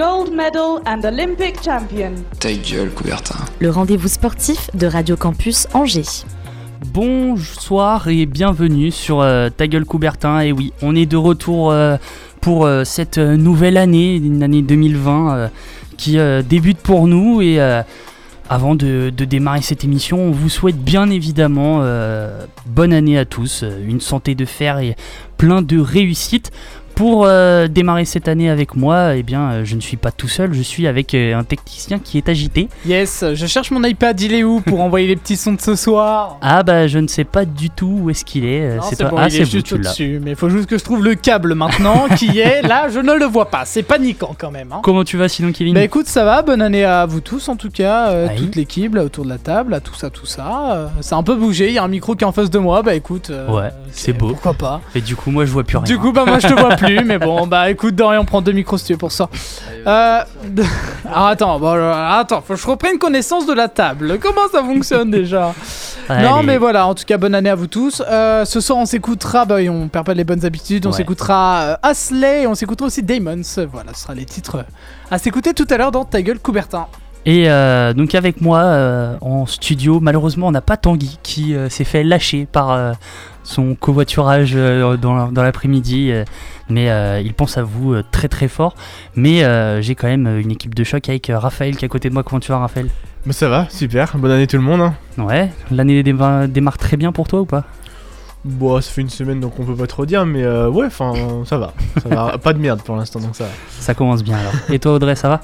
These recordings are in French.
Gold medal and Olympic champion. Ta gueule, Coubertin. le rendez-vous sportif de Radio Campus Angers. Bonsoir et bienvenue sur euh, Ta gueule Coubertin. Et oui, on est de retour euh, pour euh, cette nouvelle année, une année 2020 euh, qui euh, débute pour nous. Et euh, avant de, de démarrer cette émission, on vous souhaite bien évidemment euh, bonne année à tous, une santé de fer et plein de réussite. Pour euh, démarrer cette année avec moi, eh bien, euh, je ne suis pas tout seul, je suis avec euh, un technicien qui est agité. Yes, je cherche mon iPad, il est où pour envoyer les petits sons de ce soir? Ah bah je ne sais pas du tout où est-ce qu'il est. Non, c'est toi. bon, ah il est juste au-dessus, mais il faut juste que je trouve le câble maintenant qui est là, je ne le vois pas, c'est paniquant quand même. Hein. Comment tu vas sinon Kevin? Bah écoute, ça va, bonne année à vous tous en tout cas, Oui. toute l'équipe là autour de la table, à tout ça, tout ça. euh, c'est un peu bougé, il y a un micro qui est en face de moi, bah écoute. Ouais, c'est beau. Pourquoi pas Et du coup moi je vois plus rien. Du coup, bah moi je te vois plus, mais bon, bah écoute, Dorian, prends deux micros si tu veux pour ça. Euh, Alors attends, bon, alors, attends, faut que je reprenne connaissance de la table. Comment ça fonctionne déjà Allez. Non, mais voilà, en tout cas, bonne année à vous tous. Euh, ce soir, on s'écoutera, bah, on perd pas les bonnes habitudes, on Ouais. s'écoutera euh, Asley et on s'écoutera aussi Damons. Voilà, ce sera les titres euh, à s'écouter tout à l'heure dans Ta gueule, Coubertin. Et euh, donc avec moi euh, en studio, malheureusement on n'a pas Tanguy qui euh, s'est fait lâcher par son covoiturage dans, dans l'après-midi. mais il pense à vous très très fort. Mais j'ai quand même une équipe de choc avec Raphaël qui est à côté de moi. Comment tu vas Raphaël? Bah ça va, super, bonne année tout le monde. Hein. Ouais, l'année déma- démarre très bien pour toi ou pas? Bon, ça fait une semaine donc on peut pas trop dire, mais euh, ouais, enfin ça va. Ça va. pas de merde pour l'instant donc ça va. Ça commence bien alors. Et toi Audrey, ça va?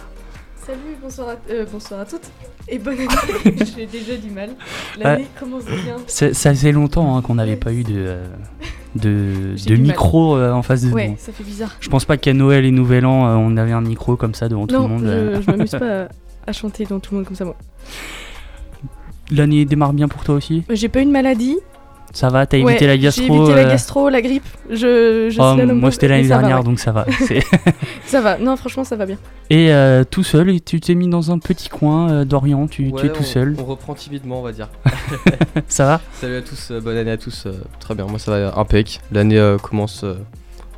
Bonsoir à, euh, bonsoir à toutes et bonne année. J'ai déjà du mal. L'année commence bien. Ça faisait longtemps hein, qu'on n'avait pas eu de, euh, de, de micro euh, en face de Ouais, nous. ça fait bizarre. Je pense pas qu'à Noël et Nouvel An, on avait un micro comme ça devant tout le monde. je, je m'amuse pas à, à chanter devant tout le monde comme ça, moi. L'année démarre bien pour toi aussi? J'ai pas eu de maladie. Ça va T'as Ouais, évité la gastro J'ai évité la euh, gastro, la grippe. Je, je oh, Moi c'était l'année va, dernière ouais. donc ça va. Ça va, non, franchement, ça va bien. et euh, tout seul, et tu t'es mis dans un petit coin euh, d'Orient, tu, es tout on- seul. On reprend timidement, on va dire. ça va? Salut à tous, euh, bonne année à tous. euh, très bien, moi ça va impec. L'année euh, commence euh,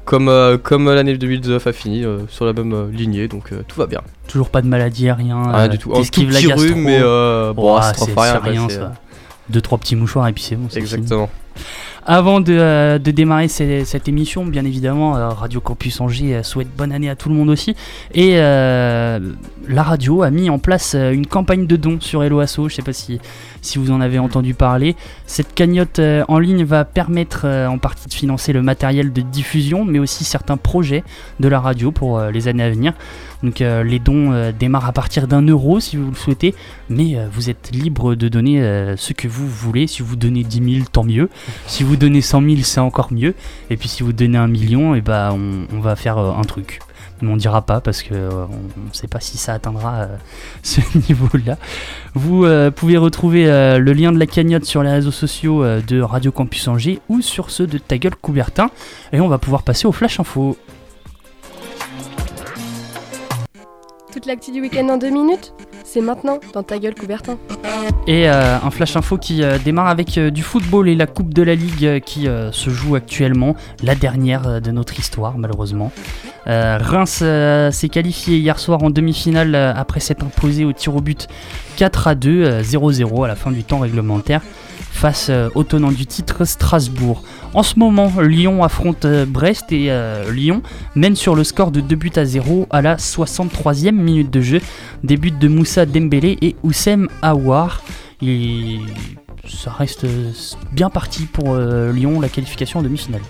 comme, euh, comme l'année 2019 a fini, euh, sur la même euh, lignée, donc euh, tout va bien. Toujours pas de maladie, rien. Rien euh, du tout. Un tout t'esquives la petit gastro. rhume, mais euh, bon, Oh, ça se c'est rien, quoi, ça. Deux trois petits mouchoirs et puis c'est bon. c'est fini. Avant de, euh, démarrer cette émission, bien évidemment, euh, Radio Campus Angers euh, souhaite bonne année à tout le monde aussi. Et la radio a mis en place une campagne de dons sur Hello Asso. Je ne sais pas si, si vous en avez entendu parler. Cette cagnotte en ligne va permettre en partie de financer le matériel de diffusion, mais aussi certains projets de la radio pour les années à venir. Donc les dons démarrent à partir d'un euro si vous le souhaitez, mais vous êtes libre de donner ce que vous voulez. Si vous donnez 10 000, tant mieux. Si vous donnez 100 000, c'est encore mieux. Et puis si vous donnez un million, et ben on, va faire euh, un truc. Mais on dira pas parce que euh, on ne sait pas si ça atteindra euh, ce niveau-là. Vous pouvez retrouver le lien de la cagnotte sur les réseaux sociaux de Radio Campus Angers ou sur ceux de Ta gueule Coubertin. Et on va pouvoir passer au Flash Info. Toute l'actu du week-end en deux minutes C'est maintenant dans ta gueule, Coubertin. Et euh, un flash info qui euh, démarre avec euh, du football et la Coupe de la Ligue qui se joue actuellement, la dernière de notre histoire malheureusement. Reims s'est qualifié hier soir en demi-finale après s'être imposé au tir au but 4 à 2, euh, 0-0 à la fin du temps réglementaire face au tenant du titre Strasbourg. En ce moment, Lyon affronte euh, Brest et euh, Lyon mène sur le score de 2 buts à 0 à la 63e minute de jeu. Des buts de Moussa Dembélé et Oussem Aouar. Et ça reste euh, bien parti pour euh, Lyon, la qualification en demi-finale.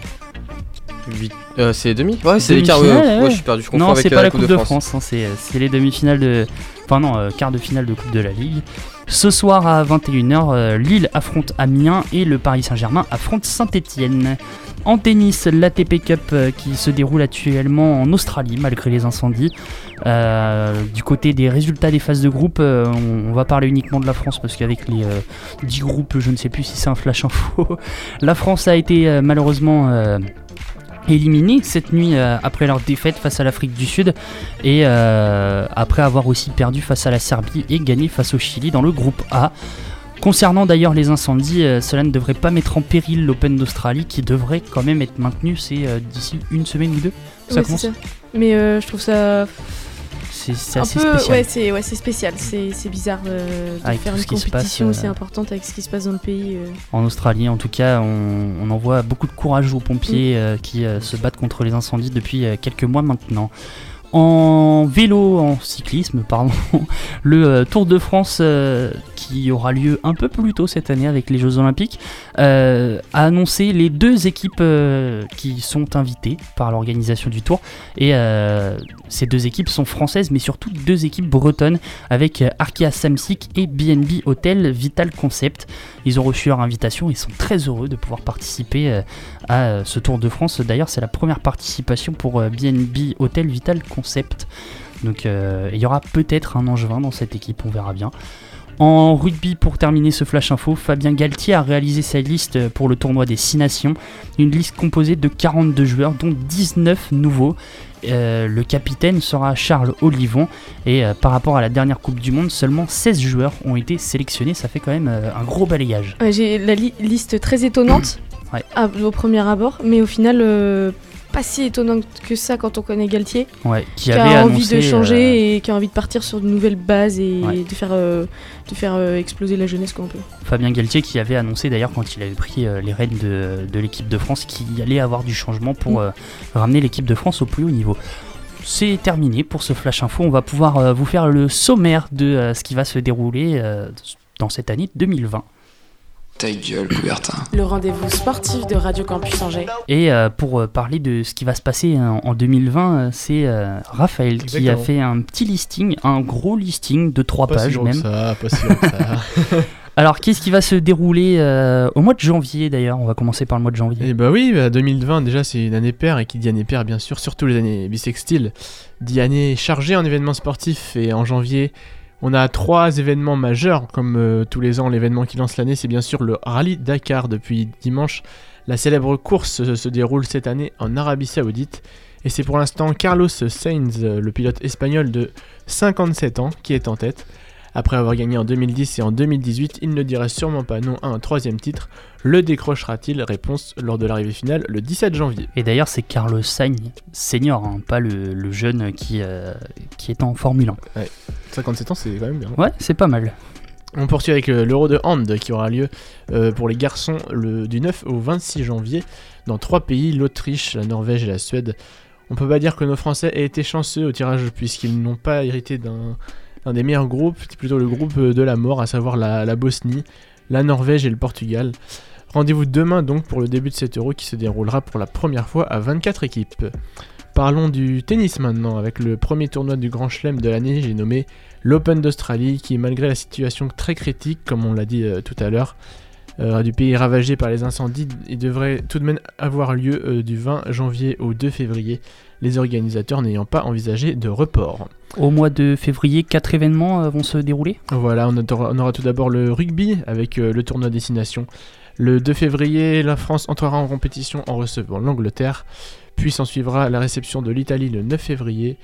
Euh, c'est demi? Ouais, c'est les quarts. Demi-finale, ouais, ouais, ouais. je suis perdu. Je Non, avec c'est euh, pas la Coupe de France, hein, c'est c'est les demi-finales de. Enfin, non, euh, quart de finale de Coupe de la Ligue. Ce soir à 21h, euh, Lille affronte Amiens et le Paris Saint-Germain affronte Saint-Etienne. En tennis, l'ATP Cup euh, qui se déroule actuellement en Australie malgré les incendies. Euh, du côté des résultats des phases de groupe, on, va parler uniquement de la France parce qu'avec les euh, 10 groupes, je ne sais plus si c'est un flash info. la France a été malheureusement éliminée cette nuit euh, après leur défaite face à l'Afrique du Sud et euh, après avoir aussi perdu face à la Serbie et gagné face au Chili dans le groupe A. Concernant d'ailleurs les incendies, euh, cela ne devrait pas mettre en péril l'Open d'Australie qui devrait quand même être maintenu, c'est euh, d'ici une semaine ou deux ça commence. ça. Mais euh, je trouve ça C'est assez peu, spécial. ouais, c'est ouais, spécial. C'est bizarre euh, de Avec faire une compétition passe, aussi euh, importante avec ce qui se passe dans le pays. euh. En Australie, en tout cas, on, on envoie beaucoup de courage aux pompiers Mm. euh, qui euh, se battent contre les incendies depuis euh, quelques mois maintenant. En vélo, en cyclisme, pardon, le euh, Tour de France euh, qui aura lieu un peu plus tôt cette année avec les Jeux Olympiques euh, a annoncé les deux équipes qui sont invitées par l'organisation du Tour. Et ces deux équipes sont françaises, mais surtout deux équipes bretonnes avec Arkea Samsic et BNB Hotel Vital Concept. Ils ont reçu leur invitation et sont très heureux de pouvoir participer à euh, ce Tour de France. D'ailleurs, c'est la première participation pour euh, BNB Hotel Vital Concept. Donc euh, il y aura peut-être un Angevin dans cette équipe, on verra bien. En rugby, pour terminer ce flash info, Fabien Galtier a réalisé sa liste pour le tournoi des 6 nations. Une liste composée de 42 joueurs, dont 19 nouveaux. Le capitaine sera Charles Olivon. Et par rapport à la dernière Coupe du Monde, seulement 16 joueurs ont été sélectionnés. Ça fait quand même un gros balayage. J'ai la li- liste très étonnante Ouais. à- au premier abord, mais au final euh, pas si étonnante que ça quand on connaît Galtier, Ouais, qui qui avait a envie annoncé, de changer euh, et qui a envie de partir sur de nouvelles bases et Ouais. de faire, euh, de faire exploser la jeunesse qu'on peut. Fabien Galtier qui avait annoncé d'ailleurs quand il avait pris les rênes de, de l'équipe de France qu'il allait avoir du changement pour Mm. ramener l'équipe de France au plus haut niveau. C'est terminé pour ce flash info. On va pouvoir euh, vous faire le sommaire de euh, ce qui va se dérouler euh, dans cette année 2020. Ta gueule, Coubertin. Le rendez-vous sportif de Radio Campus Angers. Et euh, pour euh, parler de ce qui va se passer en, en 2020, euh, c'est euh, Raphaël qui a fait un petit listing, un gros listing de trois Pas si pages que même. ça, pas si ça. Alors qu'est-ce qui va se dérouler euh, au mois de janvier d'ailleurs? On va commencer par le mois de janvier. Et bah oui, bah 2020 déjà c'est une année paire et qui dit année paire bien sûr, surtout les années bissextiles, dit année chargée en événements sportifs et en janvier on a trois événements majeurs comme euh, tous les ans l'événement qui lance l'année c'est bien sûr le Rallye Dakar depuis dimanche. La célèbre course se, se déroule cette année en Arabie Saoudite et c'est pour l'instant Carlos Sainz, euh, le pilote espagnol de 57 ans, qui est en tête. Après avoir gagné en 2010 et en 2018, il ne dirait sûrement pas non à un troisième titre. Le décrochera-t-il? Réponse lors de l'arrivée finale le 17 janvier. Et d'ailleurs, c'est Carlos Sainz, senior, hein, pas le, le jeune qui, euh, qui est en Formule 1. Ouais, 57 ans, c'est quand même bien. Ouais, c'est pas mal. On poursuit avec euh, l'Euro de Hand qui aura lieu euh, pour les garçons le, du 9 au 26 janvier dans trois pays, l'Autriche, la Norvège et la Suède. On peut pas dire que nos Français aient été chanceux au tirage puisqu'ils n'ont pas hérité d'un d'un des meilleurs groupes, c'est plutôt le groupe euh, de la mort, à savoir la, la Bosnie, la Norvège et le Portugal. Rendez-vous demain donc pour le début de cet Euro qui se déroulera pour la première fois à 24 équipes. Parlons du tennis maintenant, avec le premier tournoi du Grand Chelem de l'année, j'ai nommé l'Open d'Australie, qui malgré la situation très critique, comme on l'a dit euh, tout à l'heure, euh, du pays ravagé par les incendies, il devrait tout de même avoir lieu euh, du 20 janvier au 2 février, les organisateurs n'ayant pas envisagé de report. Au mois de février, quatre événements euh, vont se dérouler. Voilà, on aura, on aura tout d'abord le rugby avec le tournoi Destination. Le 2 février, la France entrera en compétition en recevant l'Angleterre. Puis s'en suivra la réception de l'Italie le 9 février,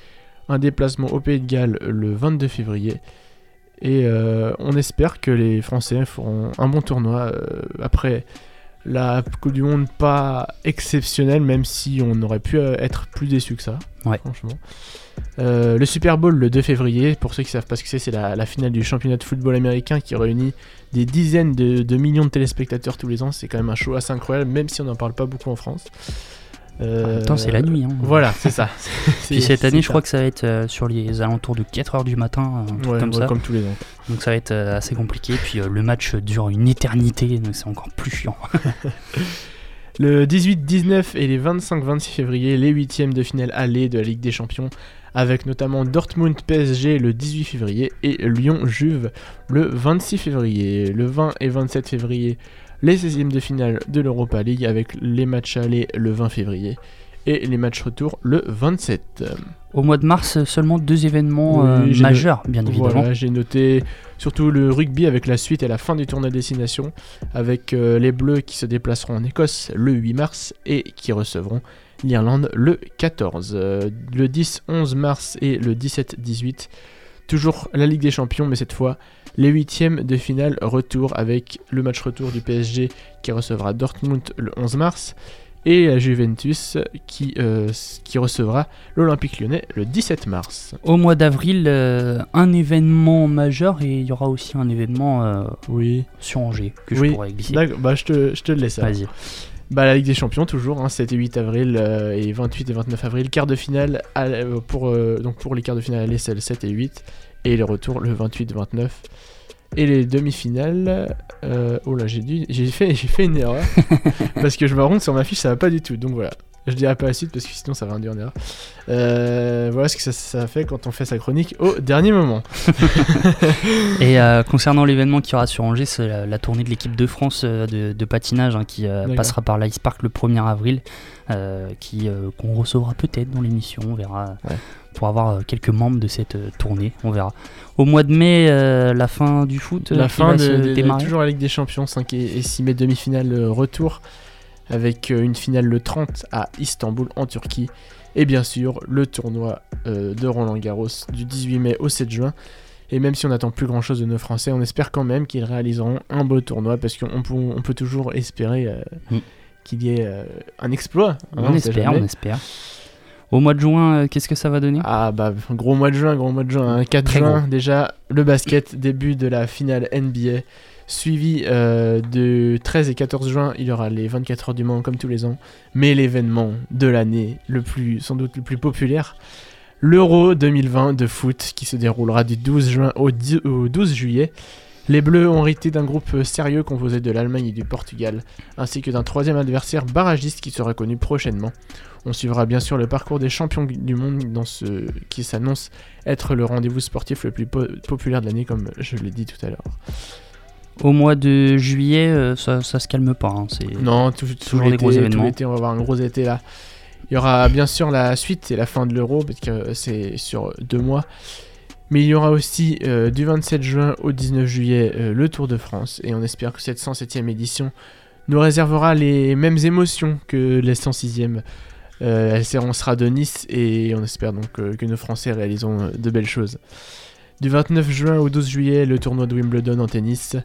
un déplacement au Pays de Galles le 22 février. Et euh, on espère que les Français feront un bon tournoi euh, après la Coupe du Monde pas exceptionnelle, même si on aurait pu euh, être plus déçu que ça, Ouais. franchement. Euh, le Super Bowl le 2 février, pour ceux qui savent pas ce que c'est, c'est la, la finale du championnat de football américain qui réunit des dizaines de, de millions de téléspectateurs tous les ans. C'est quand même un show assez incroyable, même si on n'en parle pas beaucoup en France. Euh, Attends, c'est la nuit. hein. Voilà, c'est ça. Puis cette année, je ça. crois que ça va être euh, sur les alentours de 4h du matin, un truc Ouais, comme ouais, ça. comme tous les ans. Donc ça va être euh, assez compliqué. Puis euh, le match dure une éternité, donc c'est encore plus chiant. Le 18, 19 et les 25, 26 février, les huitièmes de finale aller de la Ligue des Champions, avec notamment Dortmund PSG le 18 février et Lyon Juve le 26 février. Le 20 et 27 février, les 16e de finale de l'Europa League avec les matchs allés le 20 février et les matchs retour le 27. Au mois de mars, seulement deux événements Oui, euh, majeurs, no- bien évidemment. Voilà, j'ai noté surtout le rugby avec la suite et la fin du tournoi destination, avec euh, les Bleus qui se déplaceront en Écosse le 8 mars et qui recevront l'Irlande le 14. Euh, le 10-11 mars et le 17-18, toujours la Ligue des Champions, mais cette fois les huitièmes de finale retour avec le match retour du PSG qui recevra Dortmund le 11 mars et la Juventus qui, euh, qui recevra l'Olympique lyonnais le 17 mars. Au mois d'avril, euh, un événement majeur et il y aura aussi un événement euh, oui. sur Angers que oui. je pourrais glisser. D'accord, bah, je, te, je te laisse. Vas-y. Bah, la Ligue des Champions, toujours, hein, 7 et 8 avril et 28 et 29 avril. Quart de finale, à- pour, donc pour les quarts de finale, aller, c'est le 7 et 8. Et les retours, le 28 et 29. Et les demi-finales, euh, oh là, j'ai dû, j'ai fait, j'ai fait une erreur. parce que je me rends compte sur ma fiche, ça va pas du tout. Donc voilà. Je dirai pas la suite parce que sinon ça va induire en erreur. Euh, voilà ce que ça, ça fait quand on fait sa chronique au dernier moment. Et euh, concernant l'événement qui aura sur Angers, c'est la, la tournée de l'équipe de France de, de patinage hein, qui euh, passera par l'Ice Park le 1er avril, qui qu'on recevra peut-être dans l'émission, on verra. Ouais. Pour avoir euh, quelques membres de cette euh, tournée, on verra. Au mois de mai, euh, la fin du foot La fin de, de- de- toujours la Ligue des Champions, 5 et, et 6 mai demi-finale euh, retour, avec euh, une finale le 30 à Istanbul en Turquie, et bien sûr le tournoi de Roland Garros du 18 mai au 7 juin. Et même si on n'attend plus grand chose de nos Français, on espère quand même qu'ils réaliseront un beau tournoi, parce qu'on peut, on peut toujours espérer Mm. qu'il y ait un exploit. hein, on espère, on espère. Au mois de juin, euh, qu'est-ce que ça va donner Ah bah gros mois de juin, gros mois de juin, hein. 4 Très juin gros. déjà le basket, début de la finale NBA, suivi euh, de 13 et 14 juin, il y aura les 24 heures du Mans comme tous les ans, mais l'événement de l'année le plus sans doute le plus populaire, l'Euro 2020 de foot qui se déroulera du 12 juin au, 10 au 12 juillet. Les Bleus ont hérité d'un groupe sérieux composé de l'Allemagne et du Portugal, ainsi que d'un troisième adversaire barragiste qui sera connu prochainement. On suivra bien sûr le parcours des champions du monde dans ce qui s'annonce être le rendez-vous sportif le plus po- populaire de l'année, comme je l'ai dit tout à l'heure. Au mois de juillet, euh, ça, ça se calme pas. hein, Non, tout, tout toujours des gros tout événements. l'été, on va avoir un gros été là. Il y aura bien sûr la suite et la fin de l'Euro, parce que c'est sur deux mois. Mais il y aura aussi euh, du 27 juin au 19 juillet euh, le Tour de France, et on espère que cette 107e édition nous réservera les mêmes émotions que les 106e. Euh, elle sera- de Nice et on espère donc euh, que nos Français réaliseront de belles choses. Du 29 juin au 12 juillet, le tournoi de Wimbledon en tennis.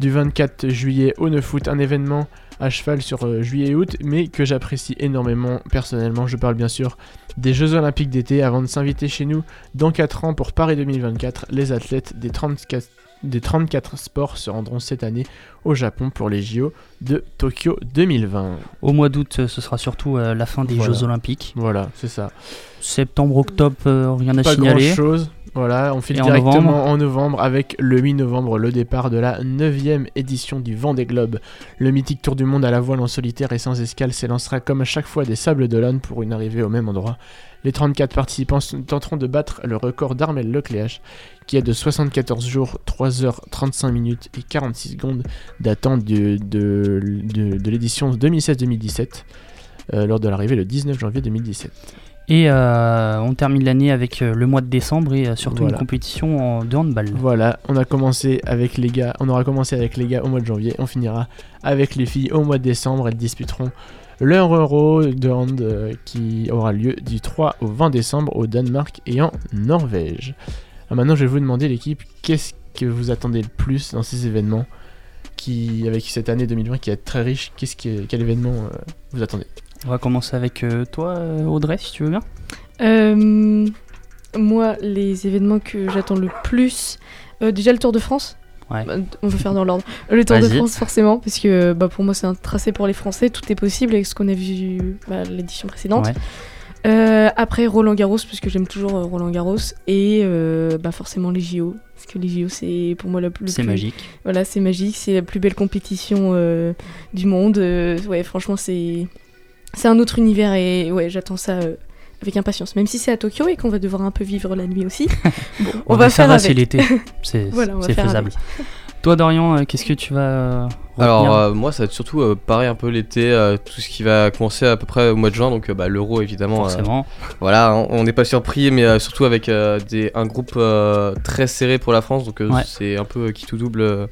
Du 24 juillet au 9 août, un événement à cheval sur euh, juillet et août, mais que j'apprécie énormément personnellement. Je parle bien sûr des Jeux Olympiques d'été avant de s'inviter chez nous dans 4 ans pour Paris 2024. Les athlètes des 34, des 34 sports se rendront cette année au Japon pour les JO de Tokyo 2020. Au mois d'août, ce sera surtout euh, la fin des Voilà. Jeux Olympiques. Voilà, c'est ça. Septembre, octobre, euh, rien à signaler. grand chose. Voilà, on file en directement novembre en novembre avec le 8 novembre le départ de la 9ème édition du Vendée Globe. Le mythique tour du monde à la voile en solitaire et sans escale s'élancera comme à chaque fois des Sables d'Olonne pour une arrivée au même endroit. Les 34 participants tenteront de battre le record d'Armel Lecléache qui est de 74 jours, 3 heures 35 minutes et 46 secondes datant de, de, de- de l'édition 2016-2017 euh, lors de l'arrivée le 19 janvier 2017. Et euh, on termine l'année avec euh, le mois de décembre et euh, surtout Voilà. une compétition en- de handball. Voilà, on a commencé avec les gars, on aura commencé avec les gars au mois de janvier, on finira avec les filles au mois de décembre, elles disputeront leur Euro de hand euh, qui aura lieu du 3 au 20 décembre au Danemark et en Norvège. Alors maintenant, je vais vous demander l'équipe, qu'est-ce que vous attendez le plus dans ces événements qui avec cette année 2020 qui est très riche, qu'est-ce que quel événement vous attendez? On va commencer avec euh, toi, euh, Audrey, si tu veux bien. Euh, moi, les événements que j'attends le plus, euh, déjà le Tour de France. Ouais. Bah, on va faire dans l'ordre. Le Tour de. France, forcément, parce que bah, pour moi, c'est un tracé pour les Français. Tout est possible avec ce qu'on a vu bah, l'édition précédente. Ouais. Euh, après Roland Garros, parce que j'aime toujours Roland Garros, et euh, bah forcément les JO, parce que les JO c'est pour moi la plus. C'est magique. Voilà, c'est magique, c'est la plus belle compétition euh, du monde. ouais, franchement c'est c'est un autre univers et ouais j'attends ça euh, avec impatience, même si c'est à Tokyo et qu'on va devoir un peu vivre la nuit aussi. Bon, on va faire va, avec. c'est l'été. C'est Voilà, faisable. avec. Toi, Dorian, euh, qu'est-ce que tu vas. euh, Alors euh, moi ça va être surtout euh, pareil un peu l'été, euh, tout ce qui va commencer à peu près au mois de juin, donc euh, bah, l'euro évidemment. euh, Forcément. voilà, on- n'est pas surpris, mais euh, surtout avec euh, des, un groupe euh, très serré pour la France, donc euh, Ouais. c'est un peu qui tout double euh,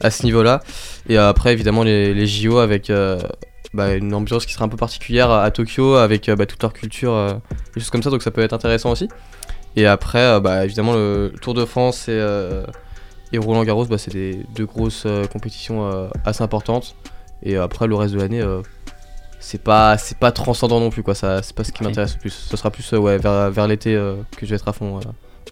à ce niveau-là. Et euh, après évidemment les, les JO avec euh, bah, une ambiance qui sera un peu particulière à, à Tokyo, avec euh, bah, toute leur culture, euh, des choses comme ça, donc ça peut être intéressant aussi. Et après, euh, bah, évidemment, le Tour de France et, et Roland Garros, bah, c'est des deux grosses compétitions assez importantes. Et après, le reste de l'année, c'est pas, c'est pas transcendant non plus, quoi. Ça, c'est pas ce qui m'intéresse le plus. Ce sera plus euh, ouais, vers, vers l'été euh, que je vais être à fond. euh.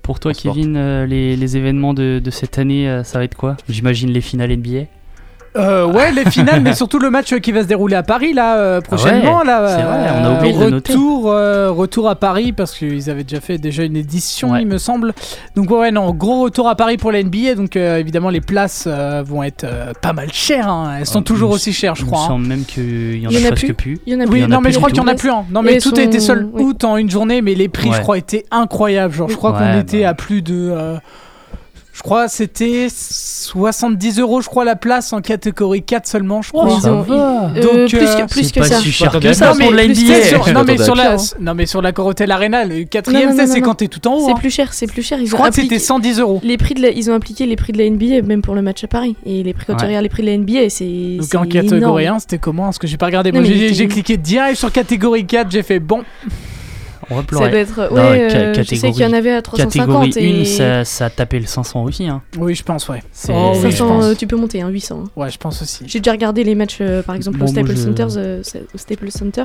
Pour toi. Kevin, les, les événements de, de cette année, ça va être quoi? J'imagine les finales NBA. Euh, ouais, les finales, mais surtout le match qui va se dérouler à Paris là euh, prochainement. ouais, là, c'est vrai, on a euh, oublié de le noter. retour, euh, retour à Paris parce qu'ils avaient déjà fait déjà une édition, Ouais. il me semble. Donc ouais, non, gros retour à Paris pour la NBA. Donc euh, évidemment les places euh, vont être euh, pas mal chères. hein. Elles sont Ah, toujours aussi chères, je Il me crois. hein. semble même qu'il y en Il y a en a presque plus plus. Il y en a Oui, plus. A non, mais je crois qu'il y en a plus. hein. Non, mais tout a été oui. out en une journée, mais les prix, Ouais. je crois, étaient incroyables. Genre, je crois qu'on était bah. à plus de. Euh, je crois c'était 70 euros, je crois, la place en catégorie 4 seulement, je crois. Ça ont- va. ils- Donc, euh, plus euh, que, plus C'est que pas ça. si cher que ça non, pour mais la plus NBA. sur- non, mais sur la, non, mais sur la Corotel Arena, le quatrième c'est quand t'es tout en haut. C'est hein. plus cher, c'est plus cher. Ils Je ont crois que appliqué- c'était 110 euros. Les prix de la- ils ont appliqué les prix de la NBA même pour le match à Paris. Et les prix quand tu regardes les prix de la NBA, c'est Donc en catégorie énorme. 1, c'était comment? Parce que j'ai pas regardé. Moi, j'ai cliqué direct sur catégorie 4, j'ai fait bon. On va Ça doit être. Non, Ouais, euh, je sais qu'il y en avait à 350 Catégorie et 1, ça, ça a tapé le 500 aussi. Hein. Oui, je pense, ouais. C'est- Oh, oui, je 500, pense. euh, tu peux monter, hein, 800. hein. Ouais, je pense aussi. J'ai déjà regardé les matchs, euh, par exemple, Bon, au Staples je- Center. euh, au Staples Center.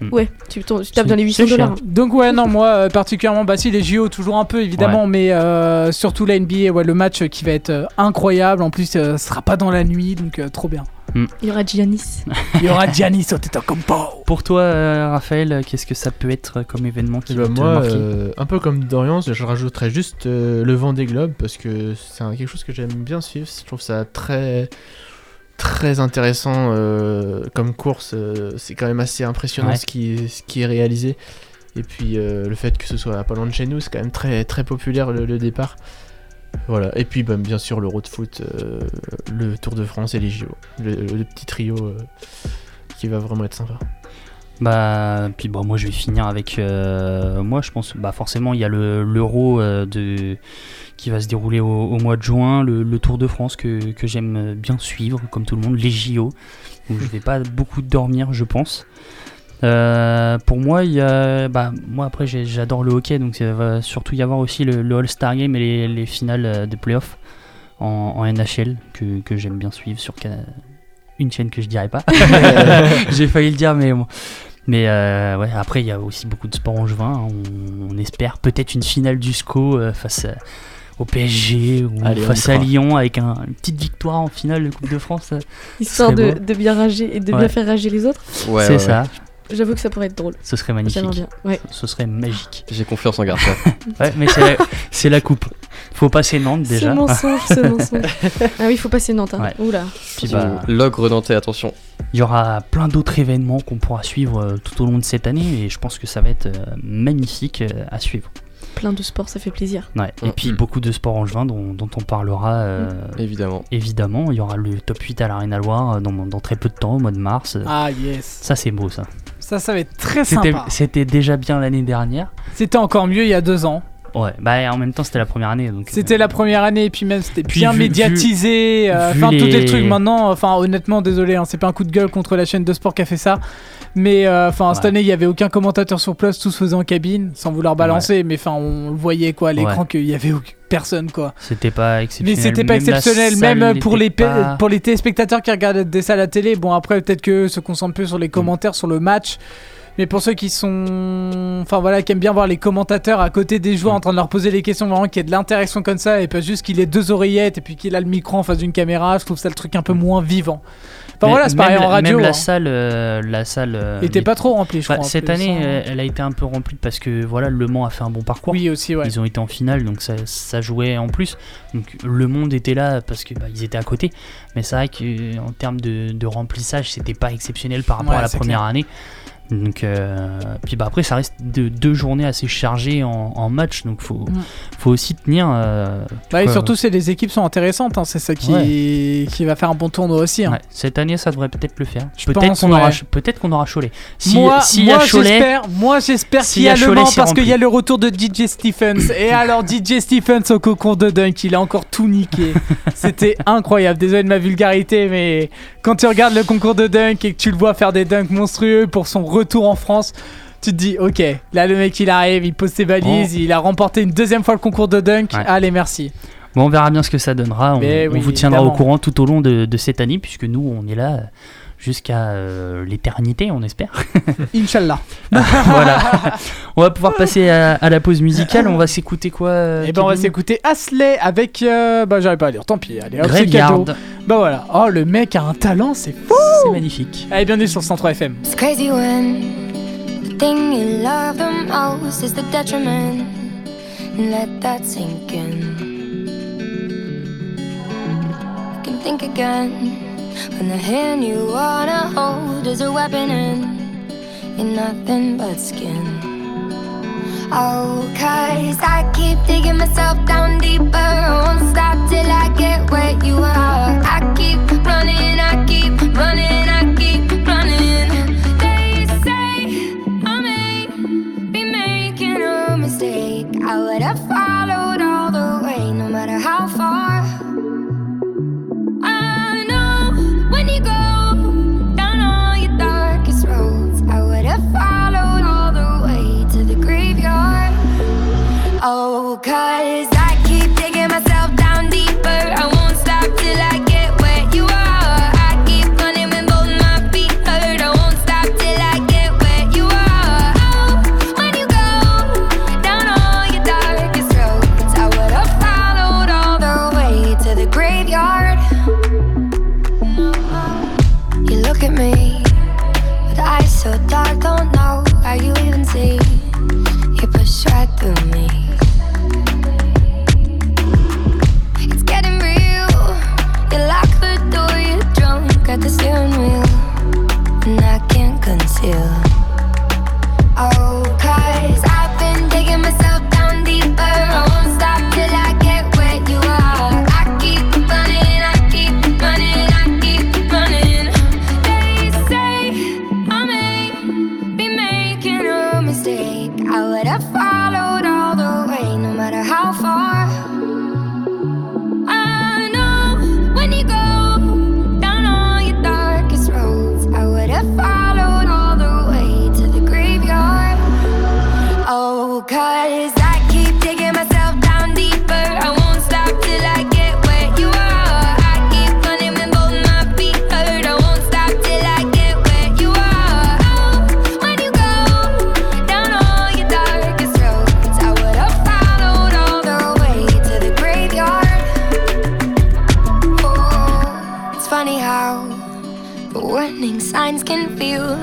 Hmm. Ouais, tu, tu tapes C'est- dans les 800 c'est cher. dollars. Donc ouais non moi euh, particulièrement bah si les JO toujours un peu évidemment mais euh, surtout la NBA ouais le match qui va être euh, incroyable en plus euh, ce sera pas dans la nuit donc euh, trop bien. Il y aura Giannis. Il y aura Giannis Antetokounmpo. Pour toi, euh, Raphaël, qu'est-ce que ça peut être comme événement qui Eh va ben, te moi, marquer euh, un peu comme Dorian, je rajouterais juste euh, le vent des globes parce que c'est quelque chose que j'aime bien suivre. Je trouve ça très très intéressant euh, comme course. c'est quand même assez impressionnant Ouais. ce, qui est, ce qui est réalisé. Et puis euh, le fait que ce soit pas loin de chez nous, c'est quand même très très populaire le, le départ. Voilà. Et puis bah, bien sûr l'Euro de foot, euh, le Tour de France et les JO. Le, le petit trio euh, qui va vraiment être sympa. Bah, puis bon, moi je vais finir avec. euh, moi je pense, bah forcément, il y a le- l'euro euh, de qui va se dérouler au, mois de juin, le, le Tour de France que, j'aime bien suivre, comme tout le monde, les JO. Donc je vais pas beaucoup dormir, je pense. Euh, pour moi, il y a. Bah, moi après, j'adore le hockey, donc il va surtout y avoir aussi le, le All-Star Game et les, les finales euh, de playoffs en, en NHL que, que j'aime bien suivre sur une chaîne que je dirais pas. j'ai failli le dire, mais bon. Mais euh, ouais, après, il y a aussi beaucoup de sport angevin. hein. On, on espère peut-être une finale du SCO euh, face à- au PSG ou Allez, face à. Lyon avec un- une petite victoire en finale de Coupe de France. Histoire de, bien rager et de Ouais. bien faire rager les autres. Ouais, C'est ouais, ça, J'avoue que ça pourrait être drôle. ce serait magnifique. Bien. Ouais. Ce serait magique. J'ai confiance en garçon. Ouais, mais c'est la, c'est la coupe. Faut passer Nantes Ce déjà. mensonge, ce mensonge. Ah oui, il faut passer Nantes. Hein. Ouais. Oula. Puis bah, L'ogre nantais, attention. il y aura plein d'autres événements qu'on pourra suivre euh, tout au long de cette année et je pense que ça va être euh, magnifique euh, à suivre. Plein de sports, ça fait plaisir. Ouais. Et Mm. puis beaucoup de sports angevins dont, dont on parlera euh, Évidemment. évidemment. Il y aura le top 8 à l'Arena Loire dans, dans très peu de temps, au mois de mars. Ah yes. Ça c'est beau ça. Ça ça va être très sympa. c'était déjà bien l'année dernière. C'était encore mieux il y a deux ans. Ouais, bah en même temps c'était la première année donc. C'était euh, la première année et puis même c'était bien vu- médiatisé. euh, Enfin tous les les- trucs maintenant. Enfin honnêtement désolé, hein, c'est pas un coup de gueule contre la chaîne de sport qui a fait ça. Mais euh, enfin cette Ouais. année il y avait aucun commentateur sur place, tous faisaient en cabine, sans vouloir balancer. Mais enfin on le voyait quoi à l'écran Ouais. qu'il y avait aucun- personne quoi. C'était pas exceptionnel. Mais c'était pas Même exceptionnel, même pour les, pas- pour les téléspectateurs qui regardent des salles à télé. Bon, après, peut-être que se concentrent plus sur les commentaires, sur le match. Mais pour ceux qui sont. Enfin voilà, qui aiment bien voir les commentateurs à côté des joueurs en train de leur poser les questions, vraiment qu'il y ait de l'interaction comme ça et pas juste qu'il ait deux oreillettes et puis qu'il a le micro en face d'une caméra, je trouve ça le truc un peu moins vivant. Enfin voilà, c'est pareil en la- radio. Même la hein. salle, euh, la salle euh, était pas trop remplie, je Bah, crois. Cette année, hein. elle a été un peu remplie parce que voilà, Le Mans a fait un bon parcours. Oui, aussi, ouais. Ils ont été en finale, donc ça, ça jouait en plus. Donc le monde était là parce que bah, étaient à côté. Mais c'est vrai qu'en termes de, de remplissage, c'était pas exceptionnel par rapport Ouais, à la première clair. année. Donc, euh, puis bah après, ça reste de- deux journées assez chargées en, en match, donc faut, faut aussi tenir. euh, Bah, et surtout, c'est les équipes sont intéressantes, hein, c'est ça qui, qui va faire un bon tournoi aussi. hein. Ouais, cette année, ça devrait peut-être le faire. Je Peut-être pense, qu'on aura, peut-être qu'on aura Cholet. Si, moi, moi, a Cholet, j'espère, moi j'espère qu'il y a, le Cholet, Mans c'est parce qu'il y a le retour de DJ Stephens. Et alors DJ Stephens au concours de dunk, il a encore tout niqué. C'était incroyable. Désolé de ma vulgarité, mais quand tu regardes le concours de dunk et que tu le vois faire des dunks monstrueux pour son retour en France. Tu te dis, ok, là le mec il arrive, il pose ses valises, Bon. il a remporté une deuxième fois le concours de dunk. Ouais. Allez, merci. Bon, on verra bien ce que ça donnera. On, vous tiendra au courant tout au long de, de cette année, puisque nous, on est là jusqu'à euh, l'éternité, on espère. Inch'Allah. voilà. On va pouvoir passer à, à la pause musicale. On va s'écouter quoi euh, Et ben on va s'écouter Asley avec. euh, bah j'arrive pas à lire, tant pis. Allez, hop, c'est cadeau. Bah voilà. Oh le mec a un talent, c'est fou C'est magnifique. Allez, bienvenue sur 103 FM. It's crazy when the thing you love the most is the detriment. Let that sink in. You can think again when the hand you wanna hold is a weapon and you're nothing but skin. Oh, cause I keep digging myself down deeper. I won't stop till I get where you are. I keep running, I keep running,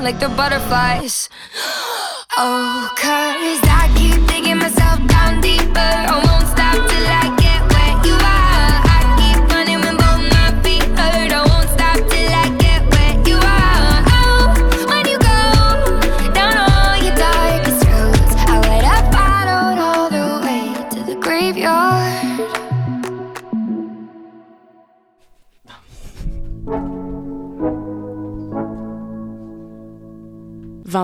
like the butterflies. Oh, cause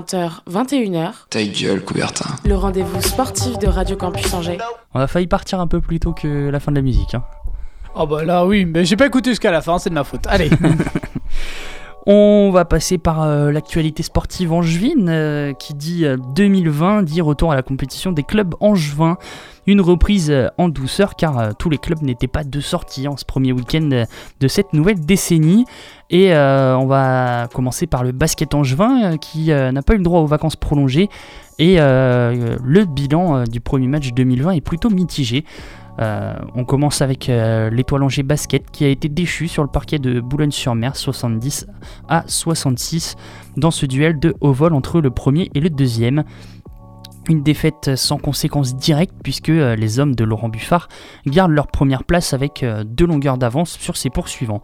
20h, 21h, Ta gueule, Coubertin. le rendez-vous sportif de Radio Campus Angers. On a failli partir un peu plus tôt que la fin de la musique. hein. Oh bah là oui, mais j'ai pas écouté jusqu'à la fin, c'est de ma faute. Allez. On va passer par euh, l'actualité sportive angevine euh, qui dit euh, 2020, dit retour à la compétition des clubs angevins. Une reprise euh, en douceur car euh, tous les clubs n'étaient pas de sortie en ce premier week-end euh, de cette nouvelle décennie. Et on va commencer par le basket angevin qui n'a pas eu le droit aux vacances prolongées. Et le bilan du premier match 2020 est plutôt mitigé. On commence avec l'étoile Angers Basket qui a été déchu sur le parquet de Boulogne-sur-Mer 70 à 66 dans ce duel de haut vol entre le premier et le deuxième. Une défaite sans conséquence directe puisque euh, les hommes de Laurent Buffard gardent leur première place avec euh, deux longueurs d'avance sur ses poursuivants.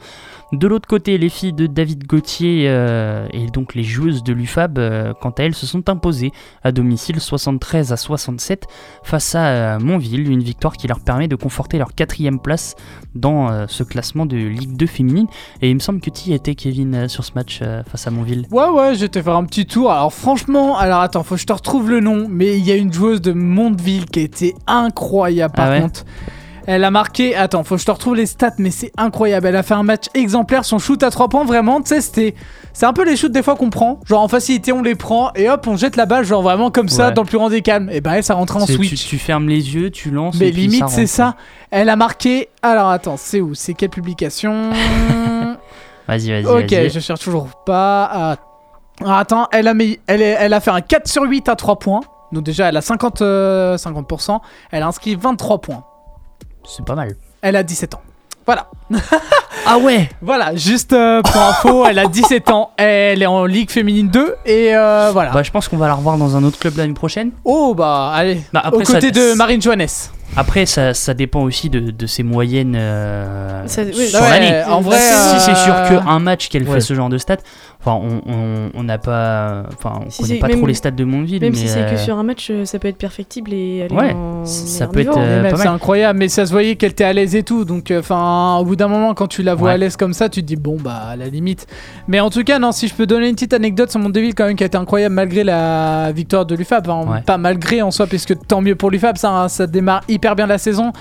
De l'autre côté, les filles de David Gauthier euh, et donc les joueuses de l'UFAB, quant à elles, se sont imposées à domicile 73 à 67 face à euh, Montville, une victoire qui leur permet de conforter leur quatrième place dans ce classement de Ligue 2 féminine. Et il me semble que tu y étais, Kevin, sur ce match face à Montville. Ouais, ouais, je vais te faire un petit tour. Alors, franchement, alors attends, faut que je te retrouve le nom, mais il y a une joueuse de Mondeville qui a été incroyable par Ah ouais contre. Elle a marqué, attends, faut que je te retrouve les stats, mais c'est incroyable. Elle a fait un match exemplaire, son shoot à 3 points, vraiment, tu sais, c'était. C'est un peu les shoots des fois qu'on prend, genre en facilité on les prend et hop on jette la balle, genre vraiment comme ça Ouais. dans le plus grand des calmes. Et bah elle ça rentrait en switch. Tu, tu fermes les yeux, tu lances. Mais et puis limite, c'est rentre. ça. Elle a marqué. Alors attends, c'est où? C'est quelle publication? Vas-y, vas-y. Ok, vas-y. je cherche toujours pas. Ah, ah, attends, elle a, mis, elle, est- elle a fait un 4 sur 8 à 3 points. Donc déjà, elle a 50, euh, 50%. Elle a inscrit 23 points. C'est pas mal. Elle a 17 ans. Voilà. ah ouais Voilà, juste euh, pour info, elle a 17 ans. Elle est en Ligue féminine 2. Et euh, voilà. Bah, je pense qu'on va la revoir dans un autre club l'année prochaine. Oh bah allez. Bah, Aux après, côtés ça- de Marine Johannes. Après, ça, ça dépend aussi de, de ses moyennes euh, Ça- oui, sur ouais, l'année. en vrai, si c'est sûr qu'un match qu'elle ouais. fait ce genre de stats, enfin, on- on on n'a pas, enfin, on Si connaît pas même- trop les stats de Montville, Même mais si c'est que euh, sur un match, euh, ça peut être perfectible et aller Ouais, en ça peut être, niveau. euh, même, pas c'est incroyable, mais ça se voyait qu'elle était à l'aise et tout. Donc, enfin, au bout d'un moment, quand tu la vois Ouais. à l'aise comme ça, tu te dis bon, bah, à la limite. Mais en tout cas, non, si je peux donner une petite anecdote sur Mondeville, quand même, qui a été incroyable malgré la victoire de l'UFAB. Enfin, Ouais. Pas malgré en soi, puisque tant mieux pour l'UFAB, ça, hein, ça démarre hyper bien la saison.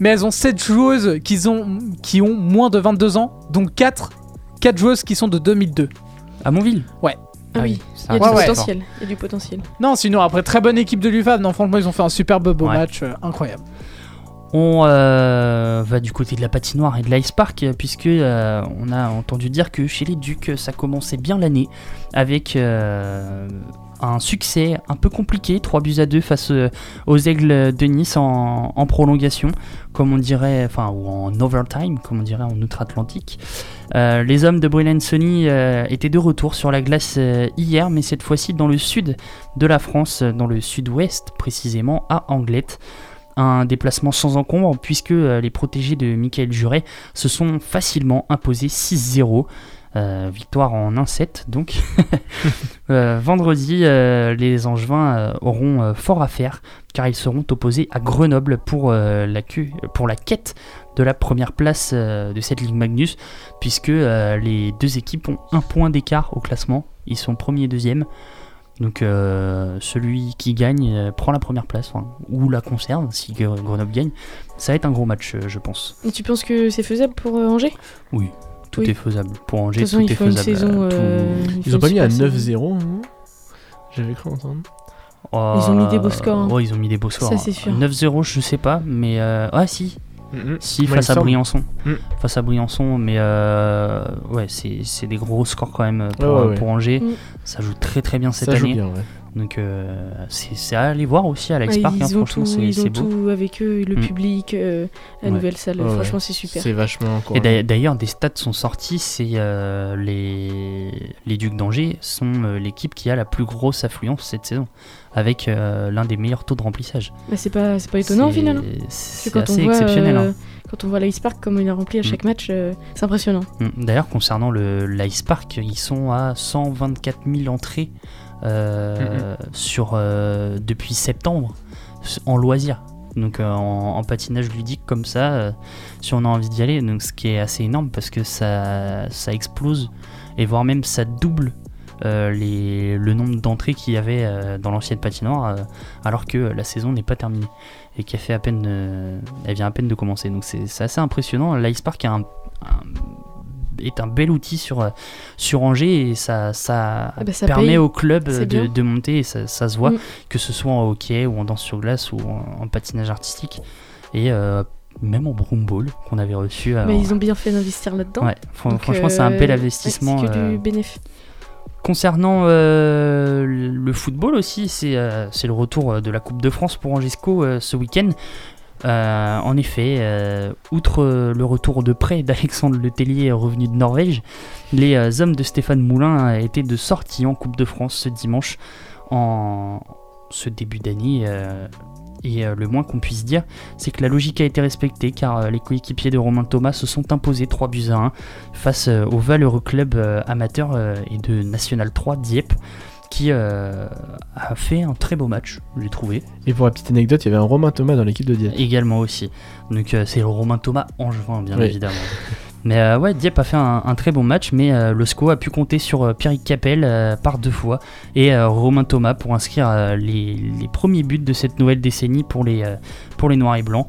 Mais elles ont 7 joueuses qui ont, qui ont moins de 22 ans, donc 4, 4 joueuses qui sont de 2002. À Montville. Ouais. Ah oui, il y a du ouais. potentiel. Il y a du potentiel. Non, sinon, après, très bonne équipe de l'UFAB. Non, franchement, ils ont fait un superbe beau Ouais. match, euh, incroyable. On euh, va du côté de la patinoire et de l'Ice Park euh, puisque euh, on a entendu dire que chez les Ducs ça commençait bien l'année avec euh, un succès un peu compliqué, 3 buts à 2 face aux Aigles de Nice en, en prolongation, comme on dirait, enfin ou en overtime, comme on dirait en outre-Atlantique. Euh, les hommes de Brilliant Sony euh, étaient de retour sur la glace euh, hier, mais cette fois-ci dans le sud de la France, dans le sud-ouest précisément, à Anglette un déplacement sans encombre puisque les protégés de Michael Juret se sont facilement imposés 6-0. Euh, victoire en 1-7 donc. Euh, vendredi, euh, les Angevins auront fort à faire car ils seront opposés à Grenoble pour, la, queue- pour la quête de la première place de cette Ligue Magnus puisque les deux équipes ont un point d'écart au classement. Ils sont premier et deuxième. Donc celui qui gagne prend la première place, enfin, ou la conserve si Gre- Grenoble gagne. Ça va être un gros match, je pense. Et tu penses que c'est faisable pour Angers? Oui, tout Oui. est faisable. Pour Angers, façon, tout est faisable. saison, euh, tout- euh, il Ils faut ont pas mis à super saison. 9-0 non J'avais cru entendre. Oh, Ils ont mis des beaux scores, hein. Ils ont mis des beaux scores. Ça, hein. c'est sûr. 9-0, je sais pas, mais. Euh... Ah, si. Mhm. Si, il face à. Briançon. Mm. Face à Briançon, mais euh, ouais, c'est des gros scores quand même pour, Ouais, ouais, ouais. pour Angers. Mm. Ça joue très très bien cette Ça joue année. bien, ouais. Donc euh, c'est c'est à aller voir aussi à l'Ice Ouais, Park. hein, franchement, c'est ils c'est ont beau. tout avec eux, le Mm. public, euh, la Ouais. nouvelle salle. Ouais. Franchement, c'est super. C'est vachement Et encourageant. d'ailleurs- des stats sont sortis, c'est euh, les, les Ducs d'Angers sont euh, l'équipe qui a la plus grosse affluence cette saison, avec euh, l'un des meilleurs taux de remplissage. Bah, c'est pas, c'est pas étonnant au C'est- final. hein. C'est assez on voit, exceptionnel. euh, hein. Quand on voit l'Ice Park comme il a rempli à chaque match, euh, c'est impressionnant. Mm. D'ailleurs, concernant le l'Ice Park, ils sont à 124 000 entrées euh, sur, euh, depuis septembre en loisirs. Donc euh, en, en patinage ludique comme ça, si on a envie d'y aller, donc ce qui est assez énorme parce que ça, ça explose et voire même ça double les, le nombre d'entrées qu'il y avait dans l'ancienne patinoire alors que la saison n'est pas terminée et qu'elle fait à peine, elle vient à peine de commencer. Donc c'est c'est assez impressionnant. L'Ice Park a un, un est un bel outil sur, euh, sur Angers et ça, ça, bah, ça permet paye. au club de, monter et ça, ça se voit, Mm. que ce soit en hockey ou en danse sur glace ou en, en patinage artistique. Et euh, même en broomball qu'on avait reçu. euh, Mais ils ont bien fait d'investir là-dedans. Ouais, Donc, franchement, c'est un bel investissement. c'est que du bénéfice. Concernant euh, le football aussi, c'est euh, le retour de la Coupe de France pour Angesco euh, ce week-end. Euh, en effet, euh, outre le retour de prêt d'Alexandre Letellier revenu de Norvège, les euh, hommes de Stéphane Moulin étaient de sortie en Coupe de France ce dimanche en ce début d'année. et le moins qu'on puisse dire, c'est que la logique a été respectée car les coéquipiers de Romain Thomas se sont imposés 3 buts à 1 face au valeureux club amateur et de National 3 Dieppe qui euh, a fait un très beau match, j'ai trouvé. Et pour la petite anecdote, il y avait un Romain Thomas dans l'équipe de Dieppe. Également aussi. Donc euh, c'est le Romain Thomas Angevin, bien Oui. évidemment. Mais euh, ouais, Dieppe a fait un, un très bon match, mais le SCO a pu compter sur Pierrick Capel par deux fois et Romain Thomas pour inscrire les, les premiers buts de cette nouvelle décennie pour les, pour les Noirs et Blancs.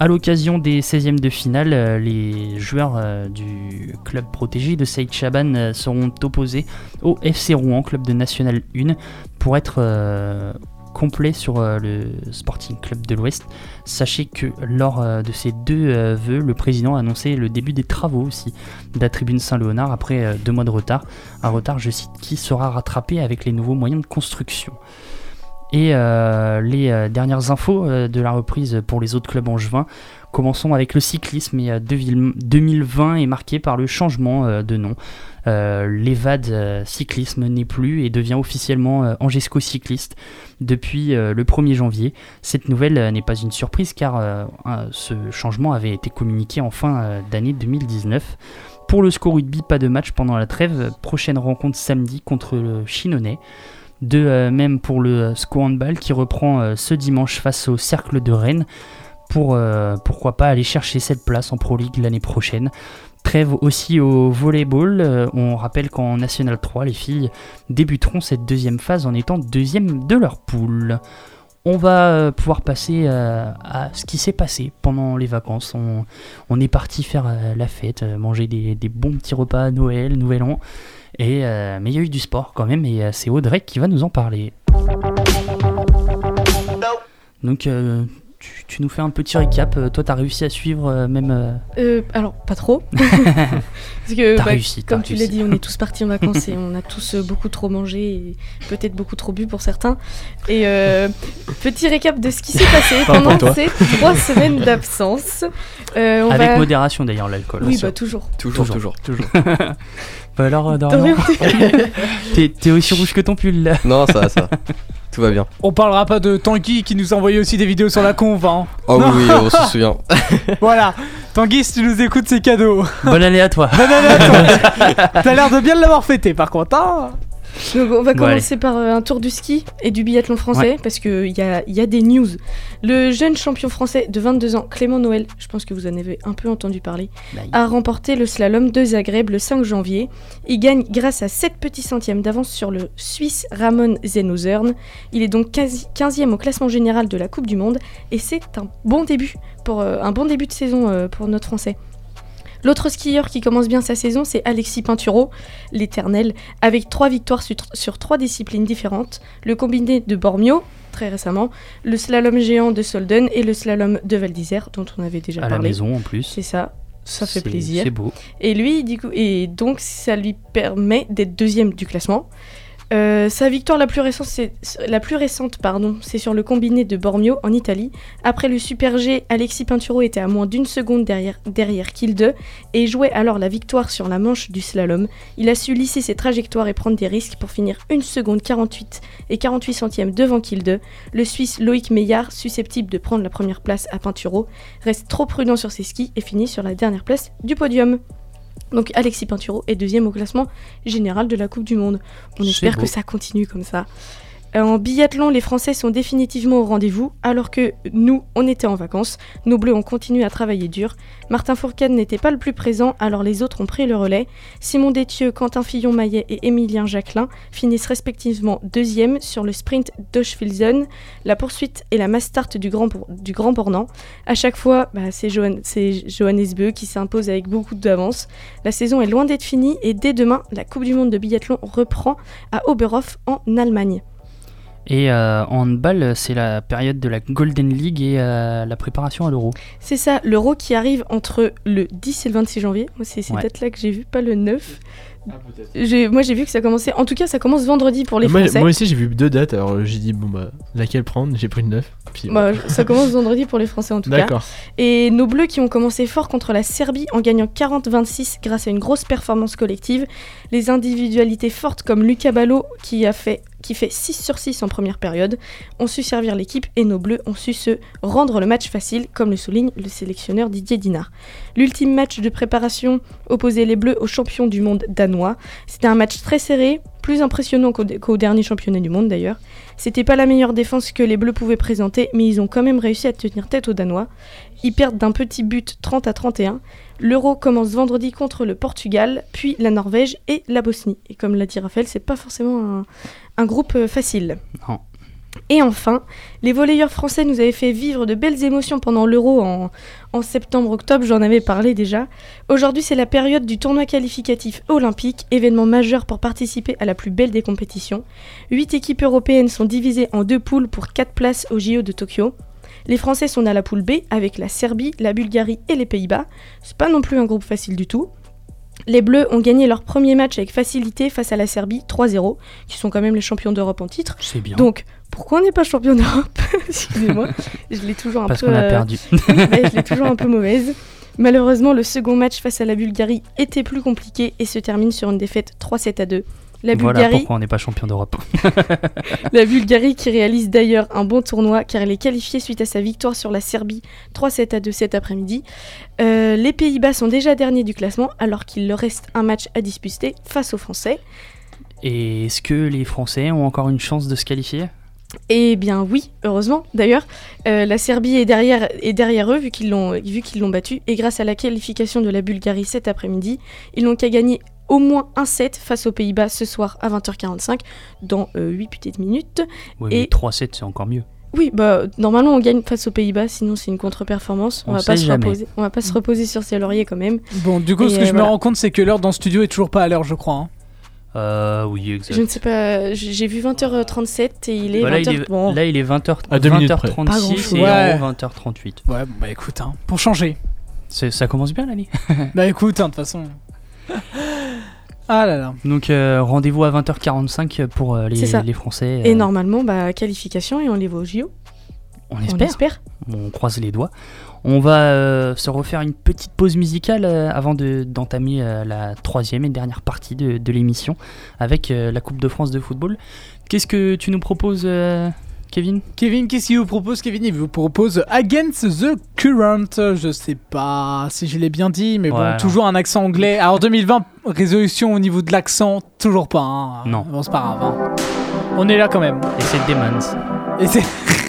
À l'occasion des 16e de finale, euh, les joueurs euh, du club protégé de Saïd Chaban euh, seront opposés au FC Rouen, club de National 1, pour être complet sur le Sporting Club de l'Ouest. Sachez que lors de ces deux vœux, le président a annoncé le début des travaux aussi de la tribune Saint-Léonard après deux mois de retard. Un retard, je cite, qui sera rattrapé avec les nouveaux moyens de construction. Et euh, les euh, dernières infos euh, de la reprise pour les autres clubs angevins. Commençons avec le cyclisme. Et euh, 2020 est marqué par le changement de nom. L'EVAD Cyclisme n'est plus et devient officiellement Angesco Cycliste depuis le 1er janvier. Cette nouvelle n'est pas une surprise car ce changement avait été communiqué en fin d'année 2019. Pour le score rugby, pas de match pendant la trêve. Prochaine rencontre samedi contre le Chinonais. De euh, même pour le euh, SCO Handball qui reprend euh, ce dimanche face au Cercle de Rennes pour pourquoi pas aller chercher cette place en Pro League l'année prochaine. Trêve aussi au volleyball. On rappelle qu'en National 3, les filles débuteront cette deuxième phase en étant deuxième de leur poule. On va pouvoir passer à ce qui s'est passé pendant les vacances. On, est parti faire la fête, manger des, des bons petits repas à Noël, Nouvel An. Et, euh, mais il y a eu du sport quand même et euh, c'est Audrey qui va nous en parler. Donc euh, tu, tu nous fais un petit récap. Euh, Toi, t'as réussi à suivre euh, même. euh, Euh, alors, pas trop. Parce que, T'as bah, réussi, comme tu l'as dit, on est tous partis en vacances et on a tous beaucoup trop mangé et peut-être beaucoup trop bu pour certains. Et euh, petit récap de ce qui s'est passé pendant toi. ces trois semaines d'absence. Euh, Avec va- modération d'ailleurs, l'alcool. Oui, bah toujours. Toujours, toujours. toujours. alors, euh, Dorian, t'es aussi rouge que ton pull là. Non, ça va, ça va. Tout va bien. On parlera pas de Tanguy qui nous a envoyé aussi des vidéos sur la conve. Hein. Oh Non. oui, on se souvient. voilà. Tanguy, si tu nous écoutes, c'est cadeau. Bonne année à toi. Bonne année à toi. T'as l'air de bien l'avoir fêté par contre. hein. Donc on va Bon, commencer par euh, un tour du ski et du biathlon français parce qu'il y a, y a des news. Le jeune champion français de 22 ans, Clément Noël, je pense que vous en avez un peu entendu parler, Bah, a remporté le slalom de Zagreb le 5 janvier. Il gagne grâce à 7 petits centièmes d'avance sur le Suisse Ramon Zenozern. Il est donc quasi 15e au classement général de la Coupe du Monde et c'est un bon début pour euh, un bon début de saison euh, pour notre français. L'autre skieur qui commence bien sa saison, c'est Alexis Pinturo, l'éternel, avec trois victoires sur, sur trois disciplines différentes. Le combiné de Bormio, très récemment, le slalom géant de Solden et le slalom de Val d'Isère, dont on avait déjà À la parlé. maison en plus. C'est ça, ça fait plaisir. C'est beau. Et lui, du coup, et donc ça lui permet d'être deuxième du classement. Euh, sa victoire la plus récente, c'est sur le combiné de Bormio en Italie. Après le Super G, Alexis Pinturo était à moins d'une seconde derrière derrière Kilde et jouait alors la victoire sur la manche du slalom. Il a su lisser ses trajectoires et prendre des risques pour finir 1 seconde 48 et 48 centièmes devant Kilde. Le Suisse Loïc Meillard, susceptible de prendre la première place à Pinturo, reste trop prudent sur ses skis et finit sur la dernière place du podium. Donc Alexis Pinturo est deuxième au classement général de la Coupe du Monde. On espère beau. que ça continue comme ça. Euh, En biathlon, les Français sont définitivement au rendez-vous, alors que nous, on était en vacances. Nos Bleus ont continué à travailler dur. Martin Fourcade n'était pas le plus présent, alors les autres ont pris le relais. Simon Détieux, Quentin Fillon-Maillet et Émilien Jacquelin finissent respectivement deuxième sur le sprint d'Oschwilzen, la poursuite et la mass start du Grand, du Grand. À chaque fois, bah, c'est Johannes Beu qui s'impose avec beaucoup d'avance. La saison est loin d'être finie et dès demain, la Coupe du Monde de biathlon reprend à Oberhof en Allemagne. Et euh, en handball, c'est la période de la Golden League et euh, la préparation à l'Euro. C'est ça, l'Euro qui arrive entre le 10 et le 26 janvier. C'est ces Ouais. dates-là que j'ai vu, pas le 9. J'ai- Moi, j'ai vu que ça commençait. En tout cas, ça commence vendredi pour les moi, Français. moi aussi j'ai vu deux dates, alors j'ai dit bon bah laquelle prendre, j'ai pris le 9. Puis, Bah, ça commence vendredi pour les Français en tout cas. D'accord. Et nos Bleus qui ont commencé fort contre la Serbie en gagnant 40-26 grâce à une grosse performance collective. Les individualités fortes comme Lucas Ballot qui a fait qui fait 6 sur 6 en première période, ont su servir l'équipe et nos Bleus ont su se rendre le match facile, comme le souligne le sélectionneur Didier Dinard. L'ultime match de préparation opposait les Bleus aux champions du monde danois. C'était un match très serré, plus impressionnant qu'au dernier championnat du monde d'ailleurs. C'était pas la meilleure défense que les Bleus pouvaient présenter, mais ils ont quand même réussi à tenir tête aux Danois. Ils perdent d'un petit but 30 à 31. L'Euro commence vendredi contre le Portugal, puis la Norvège et la Bosnie. Et comme l'a dit Raphaël, c'est pas forcément un, groupe euh, facile. Et enfin, les volleyeurs français nous avaient fait vivre de belles émotions pendant l'Euro en, en septembre-octobre, j'en avais parlé déjà. Aujourd'hui, c'est la période du tournoi qualificatif olympique, événement majeur pour participer à la plus belle des compétitions. Huit équipes européennes sont divisées en deux poules pour quatre places au JO de Tokyo. Les Français sont à la poule B avec la Serbie, la Bulgarie et les Pays-Bas. C'est pas non plus un groupe facile du tout. Les Bleus ont gagné leur premier match avec facilité face à la Serbie 3-0, qui sont quand même les champions d'Europe en titre. C'est bien. Donc, pourquoi on n'est pas champion d'Europe Excusez-moi, je l'ai toujours un Parce peu. qu'on a euh, perdu. je l'ai toujours un peu mauvaise. Malheureusement, le second match face à la Bulgarie était plus compliqué et se termine sur une défaite 3-7 à 2. La Voilà Bulgarie, pourquoi on n'est pas champion d'Europe. la Bulgarie qui réalise d'ailleurs un bon tournoi car elle est qualifiée suite à sa victoire sur la Serbie 3-7 à 2 cet après-midi. Euh, les Pays-Bas sont déjà derniers du classement alors qu'il leur reste un match à disputer face aux Français. Et est-ce que les Français ont encore une chance de se qualifier? Eh bien oui, heureusement d'ailleurs. Euh, la Serbie est derrière, est derrière eux vu qu'ils l'ont vu qu'ils l'ont battu et grâce à la qualification de la Bulgarie cet après-midi, ils n'ont qu'à gagner au moins un set face aux Pays-Bas ce soir à 20h45 dans 8 petites minutes. Oui, et mais 3-7, c'est encore mieux. oui, bah normalement on gagne face aux Pays-Bas, sinon c'est une contre-performance. On, On va pas se jamais. reposer. On va pas se reposer sur ses lauriers quand même. Bon, du coup, Et, ce que euh, je me rends compte, c'est que l'heure dans le studio est toujours pas à l'heure, je crois. hein. Euh, oui, exact. Je ne sais pas, j'ai vu 20h37 et il est Bah là, 20h. il est, bon. là, il est 20h, À deux minutes près. 20h36 Pas grand-chose. et Ouais. en haut 20h38. Ouais, bah écoute, hein, pour changer. Ça commence bien l'année. Bah écoute, hein, de toute façon. Ah là là. Donc euh, rendez-vous à 20h45 pour euh, les, les Français. Et euh, normalement, bah qualification et on les voit au JO. on On espère. espère. On croise les doigts. On va euh, se refaire une petite pause musicale euh, avant de- d'entamer euh, la troisième et dernière partie de, de l'émission avec la Coupe de France de football. Qu'est-ce que tu nous proposes, Kevin? Kevin, qu'est-ce qu'il vous propose Kevin, il vous propose Against the Current. Je sais pas si je l'ai bien dit, mais bon, toujours un accent anglais. Alors 2020, résolution au niveau de l'accent, toujours pas. hein. Non. Bon, c'est pas grave. hein. On est là quand même. Et c'est Demons. Et c'est.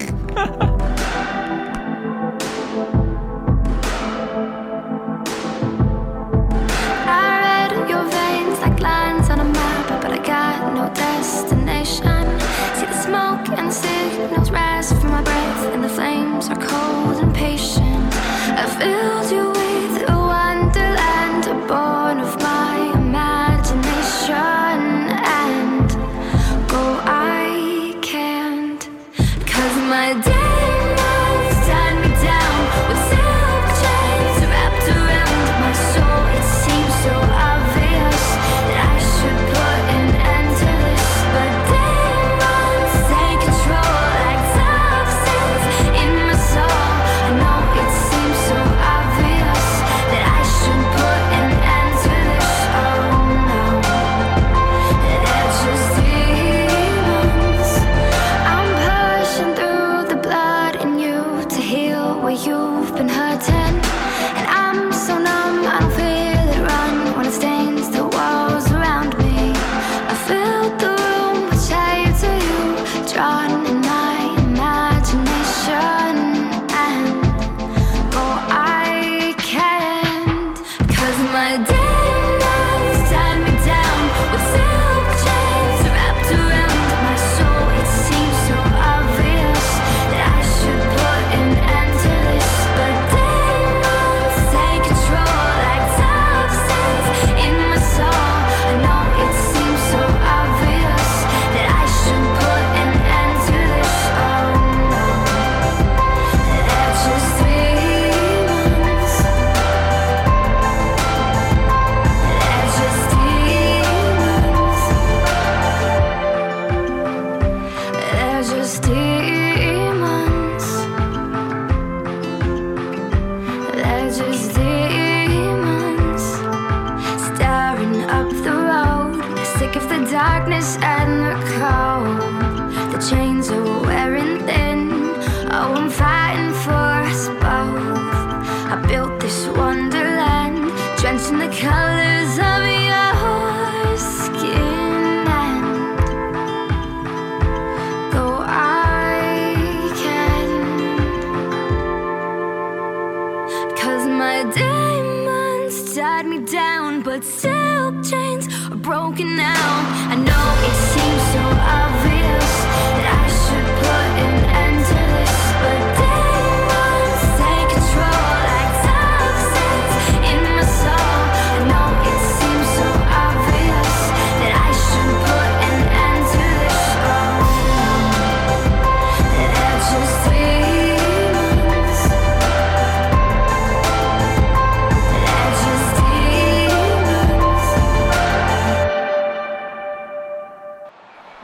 broken now.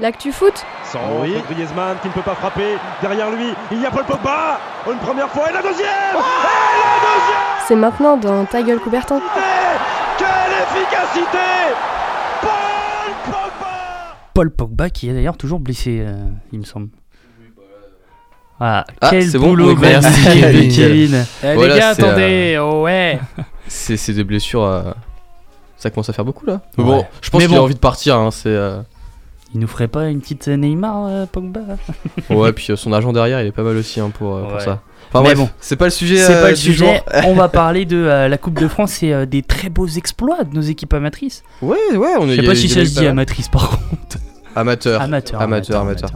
L'actu foot Sans Griezmann qui ne peut pas frapper. Derrière lui, il y a Paul Pogba. Une première fois et la deuxième Et la deuxième C'est maintenant dans Ta gueule Coubertin. Quelle efficacité Paul Pogba Paul Pogba qui est d'ailleurs toujours blessé, euh, il me semble. Ah, Ah, quel bon, boulot oui, merci. Kevin. Eh, Voilà, les gars, c'est, euh, attendez, oh ouais. C'est des blessures. euh, Ça commence à faire beaucoup là. Mais Ouais. bon, je pense qu'il a bon. envie de partir. Hein, c'est. Euh, Il nous ferait pas une petite Neymar, euh, Pogba Ouais, puis euh, son agent derrière, il est pas mal aussi hein, pour, euh, pour Ouais. ça. Enfin Mais bref, bon. c'est pas le sujet. C'est euh, pas le sujet. On va parler de euh, la Coupe de France et euh, des très beaux exploits de nos équipes amatrices. Ouais, ouais, on Je est. sais y a- pas si ça se dit amatrice par contre. Amateur. Amateur. Amateur, amateur.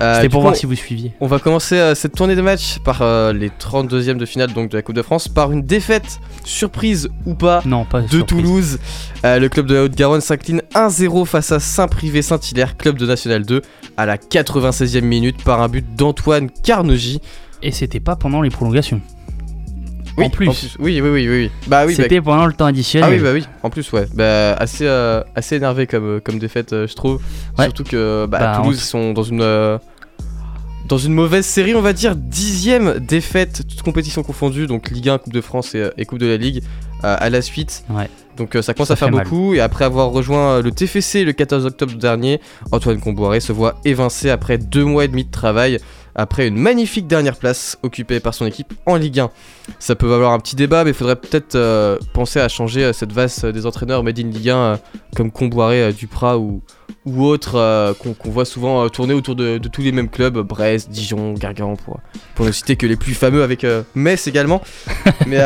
Euh, C'était pour coup, voir si vous suiviez. On va commencer euh, cette tournée de matchs par euh, les 32e de finale donc de la Coupe de France par une défaite surprise ou pas Non, pas de surprise. Toulouse. Le club de la Haute-Garonne s'incline 1-0 face à Saint-Privé-Saint-Hilaire, club de National 2, à la 96e minute par un but d'Antoine Carnegie. Et c'était pas pendant les prolongations. Oui, en plus. oui, oui, oui, oui, oui. Bah oui, bah- C'était pendant le temps additionnel. Ah oui, bah oui, en plus, ouais. Bah, assez, euh, assez énervé comme, euh, comme défaite, euh, je trouve. Ouais. Surtout que bah, Bah, Toulouse tout- sont dans une, euh, dans une mauvaise série, on va dire. Dixième défaite, toute compétition confondue, donc Ligue 1, Coupe de France et, et Coupe de la Ligue à la suite. Ouais. Donc euh, ça commence Ça à faire mal. beaucoup. Et après avoir rejoint le TFC le 14 octobre dernier, Antoine Comboiré se voit évincé après deux mois et demi de travail. Après une magnifique dernière place occupée par son équipe en Ligue 1. Ça peut valoir un petit débat, mais il faudrait peut-être euh, penser à changer euh, cette vase euh, des entraîneurs made in Ligue 1 euh, comme Comboiré, Duprat ou, ou autres qu'on voit souvent tourner autour de, de tous les mêmes clubs, Brest, Dijon, Gargan, pour, pour ne citer que les plus fameux avec Metz également. mais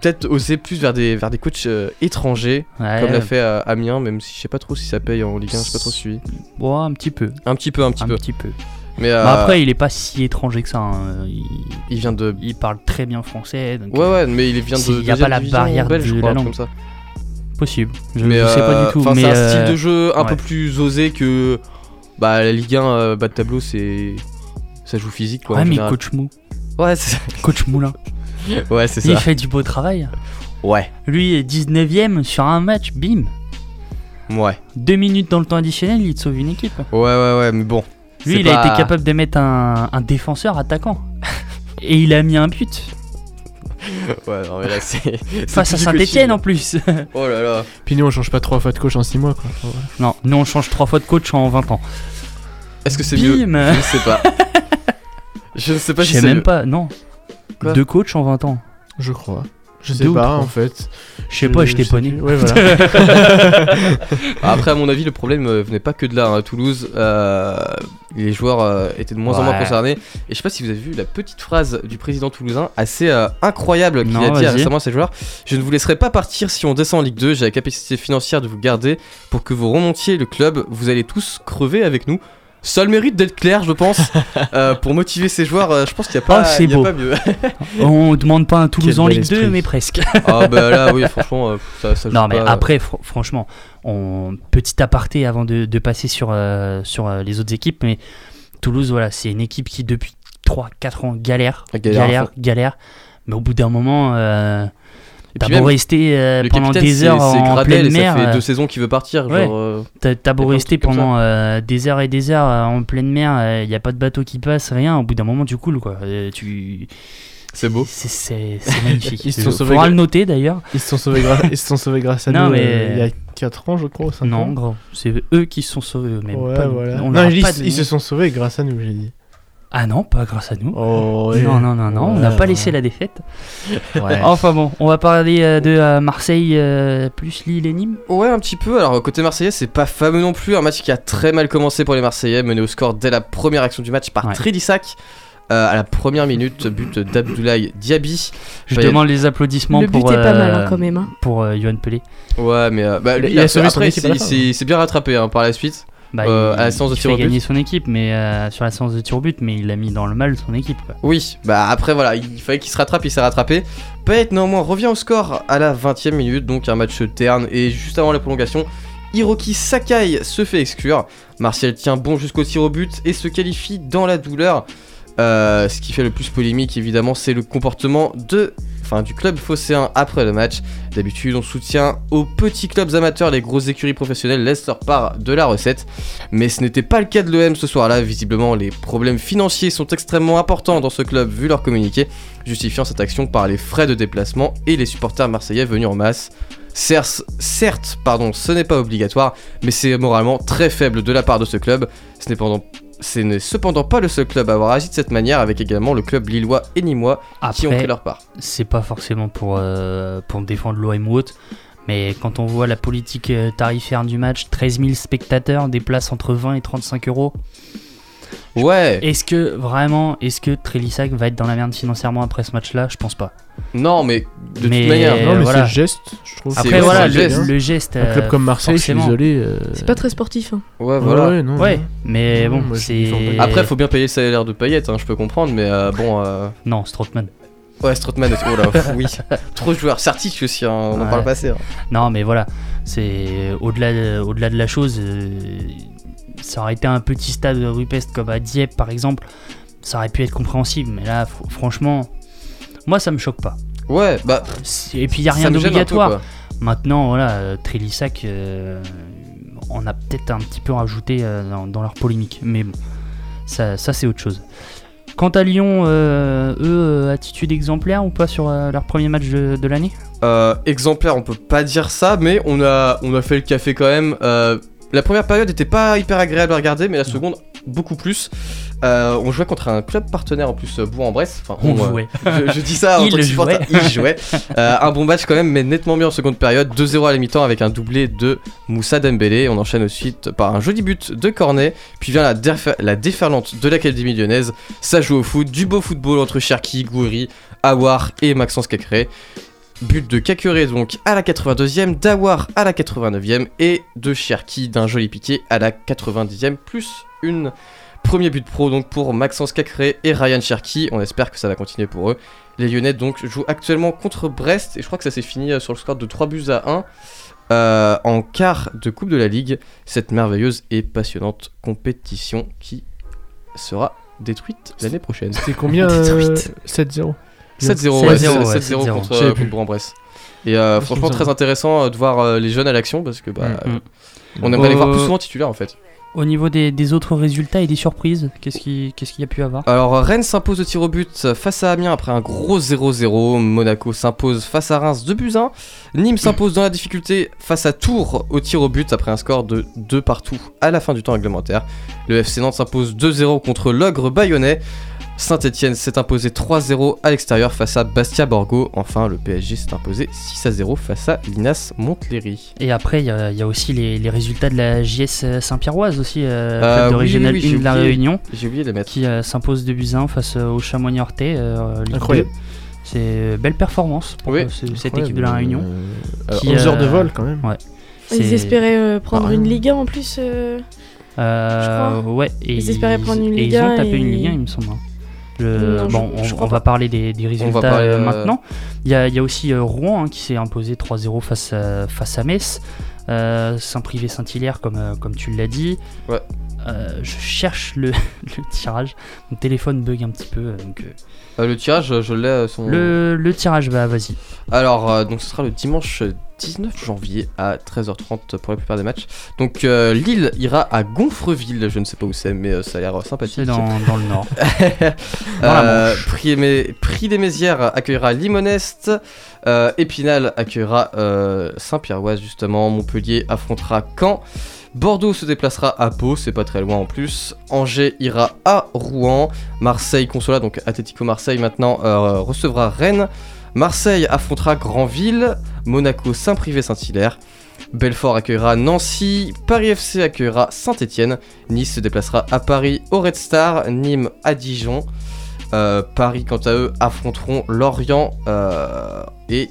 peut-être oser plus vers des, vers des coachs étrangers, Ouais. comme l'a fait Amiens, même si je sais pas trop si ça paye en Ligue 1, je sais pas trop suivi. Bon, un petit peu. Un petit peu, un petit Un peu. petit peu. Mais, euh, Mais après, il est pas si étranger que ça. hein. Il... il vient de. Il parle très bien français. donc, Ouais, euh, ouais, mais il vient de. s'il y a pas la barrière belge, de la langue. comme ça. Possible. Je, je sais pas euh, du tout. enfin, mais c'est un euh, style de jeu un peu plus osé que bah la Ligue 1 euh, bas de tableau c'est ça joue physique quoi. Ouais, en mais général. coach Mou. Ouais, c'est Coach Moulin. ouais, c'est Il ça. fait du beau travail. Ouais. Lui est 19ème sur un match, bim. Ouais. Deux minutes dans le temps additionnel, il te sauve une équipe. Ouais, ouais, ouais, mais bon. Lui, il a été capable de mettre un, un défenseur attaquant. Et il a mis un but. Ouais, non, mais là c'est. Face à Saint-Etienne en plus. Oh là là. Puis nous, on change pas trois fois de coach en six mois, quoi. Non, nous on change trois fois de coach en 20 ans. Est-ce que c'est mieux Je ne sais pas. Je ne sais pas Je sais c'est même mieux. pas, non. Quoi Deux coachs en 20 ans. Je crois. Je sais pas, en fait. Je sais pas, j'étais sais pas né. plus. Ouais, voilà. Après, à mon avis, le problème euh, venait pas que de là. hein. À Toulouse, euh, les joueurs euh, étaient de moins en moins Ouais. concernés. Et je sais pas si vous avez vu la petite phrase du président toulousain, assez euh, incroyable, qu'il Non, a dit vas-y. récemment à ses joueurs Je ne vous laisserai pas partir si on descend en Ligue 2. J'ai la capacité financière de vous garder pour que vous remontiez le club. Vous allez tous crever avec nous. Seul mérite d'être clair, je pense, euh, pour motiver ses joueurs. euh, je pense qu'il n'y a pas, Oh, c'est il y a beau. pas mieux. On demande pas un Toulouse en Ligue 2, esprit. mais presque. ah bah là, oui, franchement, euh, ça, ça joue Non mais pas. après fr- franchement, on petit aparté avant de, de passer sur euh, sur euh, les autres équipes mais Toulouse voilà, c'est une équipe qui depuis 3 4 ans galère, galère galère, mais au bout d'un moment euh, t'as beau même, rester euh, pendant des heures c'est en Gradel pleine et mer, ça fait euh, deux saisons qu'il veut partir. ouais. Genre, euh, t'as t'as beau rester pendant euh, des heures et des heures euh, en pleine mer, il y a pas de bateau qui passe, rien, au bout d'un moment tu coules quoi. Euh, tu C'est beau. C'est c'est- c'est magnifique. Ils se sont sauvés faudra gra- le noter d'ailleurs. Ils se sont sauvés, grâce- ils se sont sauvés grâce à Non, nous mais- il y a 4 ans, je crois. 5 Non, ans. gros, c'est eux qui se sont sauvés eux-mêmes. Ouais, voilà. Non, je dis, ils se sont sauvés grâce à nous, j'ai dit. Ah non, pas grâce à nous. Oh. Non, non, non, non, on n'a pas ouais. laissé la défaite. Ouais. Enfin bon, on va parler euh, de euh, Marseille euh, plus Lille et Nîmes. Ouais, un petit peu. Alors, côté Marseillais, c'est pas fameux non plus. Un match qui a très mal commencé pour les Marseillais, mené au score dès la première action du match par euh, à la première minute, but d'Abdoulaye Diaby. Je demande les applaudissements Le but pour, est pas mal, hein, quand même, hein. pour euh, Johan Pelé. Ouais, mais euh, bah, lui, Il il s'est bien rattrapé hein, par la suite. Bah, Euh, il, à la séance de il tir au fait but. gagner son équipe, mais euh, sur la séance de tir au but, mais il a mis dans le mal son équipe. Quoi. Oui, bah après voilà, il fallait qu'il se rattrape, il s'est rattrapé. Payet néanmoins revient au score à la 20 e minute, donc un match terne et juste avant la prolongation, Hiroki Sakai se fait exclure. Martial tient bon jusqu'au tir au but et se qualifie dans la douleur. Euh, ce qui fait le plus polémique évidemment c'est le comportement de enfin du club phocéen après le match. D'habitude on soutient aux petits clubs amateurs, les grosses écuries professionnelles laissent leur part de la recette. Mais ce n'était pas le cas de l'OM ce soir-là, visiblement les problèmes financiers sont extrêmement importants dans ce club vu leur communiqué, justifiant cette action par les frais de déplacement et les supporters marseillais venus en masse. Certes, pardon, ce n'est pas obligatoire, mais c'est moralement très faible de la part de ce club. Ce n'est pendant- ce n'est cependant pas le seul club à avoir agi de cette manière, avec également le club lillois et nîmois qui ont pris leur part. C'est pas forcément pour, euh, pour défendre l'OM ou autre, mais quand on voit la politique euh, tarifaire du match, 13 000 spectateurs, des places entre 20 et 35 euros. Ouais. Est-ce que vraiment, est-ce que Trélissac va être dans la merde financièrement après ce match-là? Je pense pas. Non, mais de Mais, toute manière. Non, mais voilà. c'est le geste, je trouve. Après C'est- voilà, le, geste. le geste. Un club euh, comme Marseille, je suis forcément. désolé. euh, C'est pas très sportif. hein. Ouais, voilà. Ouais, non, Ouais, mais bon, c'est. pas. Après, faut bien payer le salaire de Payet, hein, je peux comprendre, mais euh, bon. euh, Non, Strootman. Ouais, Strootman, oh là, oui. Trop de joueurs. Sartic aussi, hein, on en parle passé. hein. Non, mais voilà, c'est au-delà de, au-delà de la chose. euh, ça aurait été un petit stade rupestre comme à Dieppe par exemple, ça aurait pu être compréhensible. Mais là, fr- franchement, moi ça me choque pas. Ouais, bah. Et puis il y a rien d'obligatoire. Maintenant, voilà, euh, Trélissac, euh, on a peut-être un petit peu rajouté euh, dans, dans leur polémique, mais bon, ça, ça c'est autre chose. Quant à Lyon, euh, eux, attitude exemplaire ou pas sur euh, leur premier match de, de l'année? Euh, exemplaire, on peut pas dire ça, mais on a, on a fait le café quand même. La première période était pas hyper agréable à regarder, mais la seconde beaucoup plus. Euh, on jouait contre un club partenaire en plus, euh, Bourg-en-Bresse. Enfin, On euh, jouait. Je, je dis ça en tant que supporter. Il jouait. Euh, un bon match quand même, mais nettement mieux en seconde période. 2-0 à la mi-temps avec un doublé de Moussa Dembélé. On enchaîne ensuite par un joli but de Cornet. Puis vient la, défer- la déferlante de l'Académie lyonnaise. Ça joue au foot. Du beau football entre Cherki, Gouiri, Awar et Maxence Cacré. But de Kakuré donc à la 82e, d'Awar à la 89e et de Cherki d'un joli piqué à la 90e plus une premier but pro donc pour Maxence Cacré et Ryan Cherki. On espère que ça va continuer pour eux. Les Lyonnais donc jouent actuellement contre Brest et je crois que ça s'est fini euh, sur le score de 3 buts à 1 euh, en quart de Coupe de la Ligue. Cette merveilleuse et passionnante compétition qui sera détruite l'année prochaine. C'était combien euh, Détruite. 7-0 7-0 ouais, 7-0, ouais, 7-0 7-0. contre, euh, contre Bourg-en-Bresse. Et euh, franchement très intéressant euh, de voir les jeunes à l'action parce que bah, Mm, mm. euh, on aimerait les voir plus souvent titulaires en fait. Au niveau des, autres résultats et des surprises, qu'est-ce qu'il y a pu avoir Alors Rennes s'impose au tir au but face à Amiens après un gros 0-0. Monaco s'impose face à Reims 2 buts 1. Nîmes s'impose dans la difficulté face à Tours au tir au but après un score de 2 partout à la fin du temps réglementaire. Le FC Nantes s'impose 2-0 contre l'ogre bayonnais. Saint-Etienne s'est imposé 3-0 à l'extérieur face à Bastia Borgo. Enfin, le PSG s'est imposé 6-0 face à l'Inas Montlhéry. Et après, il y, a il y a aussi les, les résultats de la JS Saint-Pierroise aussi, euh, Euh, club de oui, régional oui, 1 j'ai de la oublié. Réunion, J'ai oublié de les mettre. qui euh, s'impose de 1 face au Chamois Niortais. euh, Incroyable. 2. C'est belle performance pour Oui. euh, ce- cette Incroyable, équipe de la Réunion. euh, qui, 11 heures de vol quand même. Ouais. Ils espéraient euh, prendre Pas une rien. Ligue 1 en plus. euh, Euh, ouais, et Ils espéraient prendre une et Ligue ils ont 1 tapé une et- Ligue 1, il me semble. Non, bon, je on, va parler des, des résultats parler, euh, euh, maintenant. Il y a, il y a aussi euh, Rouen hein, qui s'est imposé 3-0 face à, face à Metz. Saint-Privé-Saint-Hilaire, comme, comme tu l'as dit. Ouais. je cherche le, le tirage. Mon téléphone bug un petit peu. Donc, le tirage, je l'ai. son- le, le tirage, bah vas-y. Alors, donc ce sera le dimanche 19 janvier à 13h30 pour la plupart des matchs. Donc, euh, Lille ira à Gonfreville, je ne sais pas où c'est, mais euh, ça a l'air sympathique. C'est dans, dans le nord. Euh, Prix, des Mézières accueillera Limonest. Épinal accueillera Saint-Pierroise, justement. Montpellier affrontera Caen. Bordeaux se déplacera à Pau, c'est pas très loin en plus. Angers ira à Rouen. Marseille Consola, donc Atlético Marseille maintenant, recevra Rennes. Marseille affrontera Granville. Monaco Saint-Privé-Saint-Hilaire. Belfort accueillera Nancy, Paris FC accueillera Saint-Etienne, Nice se déplacera à Paris au Red Star, Nîmes à Dijon, Euh, Paris quant à eux affronteront Lorient euh, et...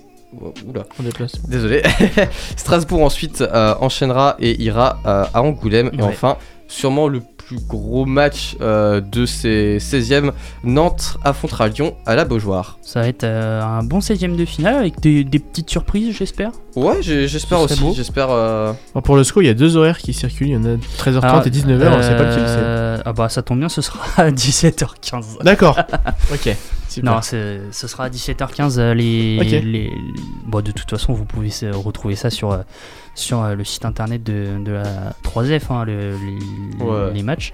Oula, On déplace. désolé. Strasbourg ensuite euh, enchaînera et ira à Angoulême. Et enfin, sûrement le plus gros match euh, de ces 16e, Nantes affrontera Lyon à la Beaujoire. Ça va être euh, un bon 16ème de finale avec des, des petites surprises, j'espère. Ouais, j'espère aussi. J'espère... euh, pour le SCO, il y a deux horaires qui circulent. Il y en a 13h30 Alors, et 19h. On sait pas lequel c'est. Ah bah ça tombe bien, ce sera à 17h15. D'accord. ok. Super. Non, ce sera à 17h15 euh, les, Ok. les- Bon, de toute façon, vous pouvez retrouver ça sur, euh, sur euh, le site internet de, de la 3F, hein, le- les, Ouais. les matchs.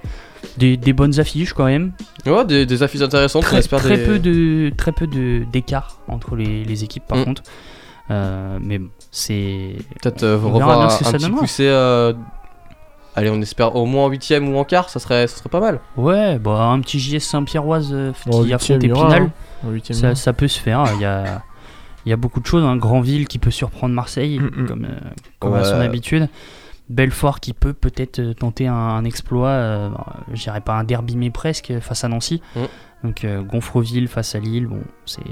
Des, des bonnes affiches quand même. Ouais, des, des affiches intéressantes. Très, très des- peu de très peu de d'écart entre les, les équipes par Mm. contre. Euh, mais bon, c'est Peut-être euh, revoir un, petit poussé. euh, Allez, on espère au moins en 8ème ou en quart, ça serait, ça serait pas mal. Ouais, bah un petit JS Saint-Pierroise euh, qui huitième, affronte il y aura, Épinal, hein. Huitième, ça, ça peut se faire. Il y a, il y a beaucoup de choses. Un Grandville qui peut surprendre Marseille, Mm, mm. comme, euh, comme à son habitude. Belfort qui peut peut-être euh, tenter un, un exploit, euh, je dirais pas un derby, mais presque, face à Nancy. Mm. Donc euh, Gonfreville face à Lille, bon, c'est.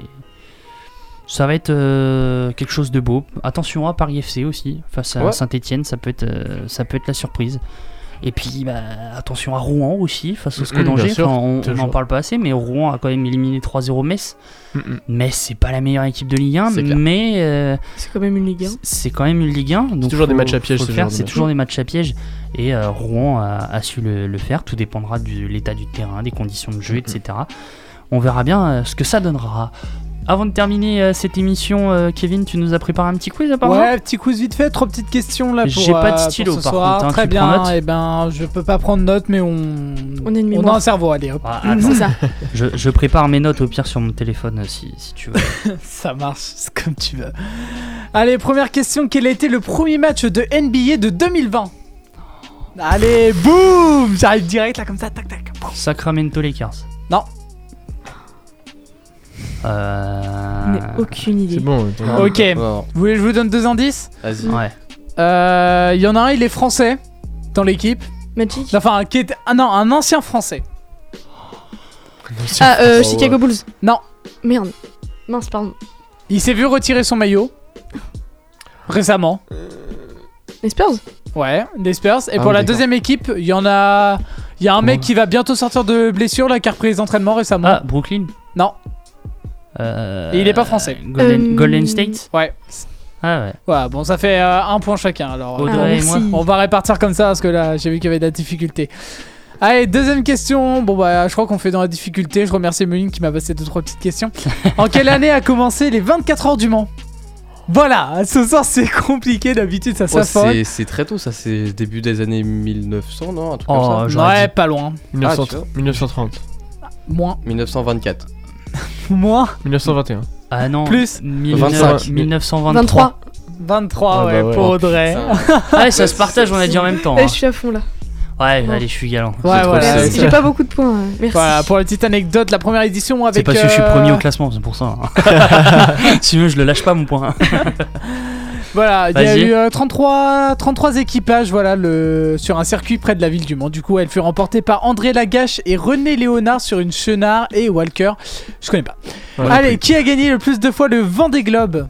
Ça va être euh, quelque chose de beau. Attention à Paris FC aussi, face à Ouais. Saint-Etienne, ça, peut être, euh, ça peut être la surprise. Et puis bah, attention à Rouen aussi, face au SCO Mm, d'Angers. Enfin, on n'en parle pas assez, mais Rouen a quand même éliminé 3-0 Metz. Mm, mm. Metz, c'est pas la meilleure équipe de Ligue 1, C'est clair. mais euh, C'est quand même une Ligue 1. c'est quand même une Ligue 1. Donc toujours des matchs à piège, C'est toujours des matchs à piège. Et euh, Rouen a, a su le, le faire. Tout dépendra de l'état du terrain, des conditions de jeu, etc. On verra bien euh, ce que ça donnera. Avant de terminer euh, cette émission, euh, Kevin, tu nous as préparé un petit quiz apparemment Ouais, petit quiz vite fait, trois petites questions là pour. J'ai pas de euh, pour stylo, ce par soir. contre, hein, Très tu prends bien, note et ben je peux pas prendre note, mais on. On a une On a mémoire. un cerveau, allez hop. Ah, attends. C'est ça. je, je prépare mes notes au pire sur mon téléphone euh, si, si tu veux. Ça marche, c'est comme tu veux. Allez, première question quel a été le premier match de NBA de 2020 Allez, boum J'arrive direct là comme ça, tac tac. Sacramento Lakers. Non. Euh... Aucune idée. C'est bon. Ok. Vous voulez que je vous donne deux indices Vas-y. Ouais. Euh, Il y en a un, il est français dans l'équipe. Magic. Enfin, qui est. Ah non, un ancien français. Ah, euh, Oh, Chicago ouais. Bulls. Non. Merde. Mince, pardon. Il s'est vu retirer son maillot. Récemment. Les Spurs? Ouais, les Spurs. Et Ah pour oui, la deuxième équipe, il y en a. Il y a un mec qui va bientôt sortir de blessure là, qui a repris les entraînements récemment. Ah, Brooklyn? Non. Euh, Et il est pas français. Golden, Euh, Golden State? Ouais. Ah ouais. Voilà, bon, ça fait euh, un point chacun. Alors, Audrey Ah, et merci. moi. on va répartir comme ça parce que là, j'ai vu qu'il y avait de la difficulté. Allez, deuxième question. Bon, bah, je crois qu'on fait dans la difficulté. Je remercie Meline qui m'a passé deux, trois petites questions. en quelle année a commencé les 24 heures du Mans? Voilà, ce soir c'est compliqué. D'habitude, ça Ouais, s'affole. c'est c'est très tôt, ça, c'est début des années 1900, non? Un truc Oh, comme ça ouais, dit- pas loin. 1900 Ah, tu vois. 1930. Moins. 1924. Moins. 1921. Ah non. Plus. 19, 25. 1923. 23. 23, Ah, bah ouais, ouais. pour Audrey. Ouais, ça se partage, on a dit en même temps. Ouais, hein. je suis à fond là. Ouais, allez, je suis galant. Ouais, voilà. J'ai pas beaucoup de points. euh, Merci. Voilà, pour la petite anecdote, la première édition avec. C'est parce que je suis euh, premier au classement, c'est pour ça. hein. Sinon, je le lâche pas mon point. Voilà, il y a eu euh, 33, 33 équipages voilà, le, sur un circuit près de la ville du Mans. Du coup, elle fut remportée par André Lagache et René Léonard sur une Chenard et Walker. Je connais pas. Ouais, Allez, qui a gagné le plus de fois le Vendée Globe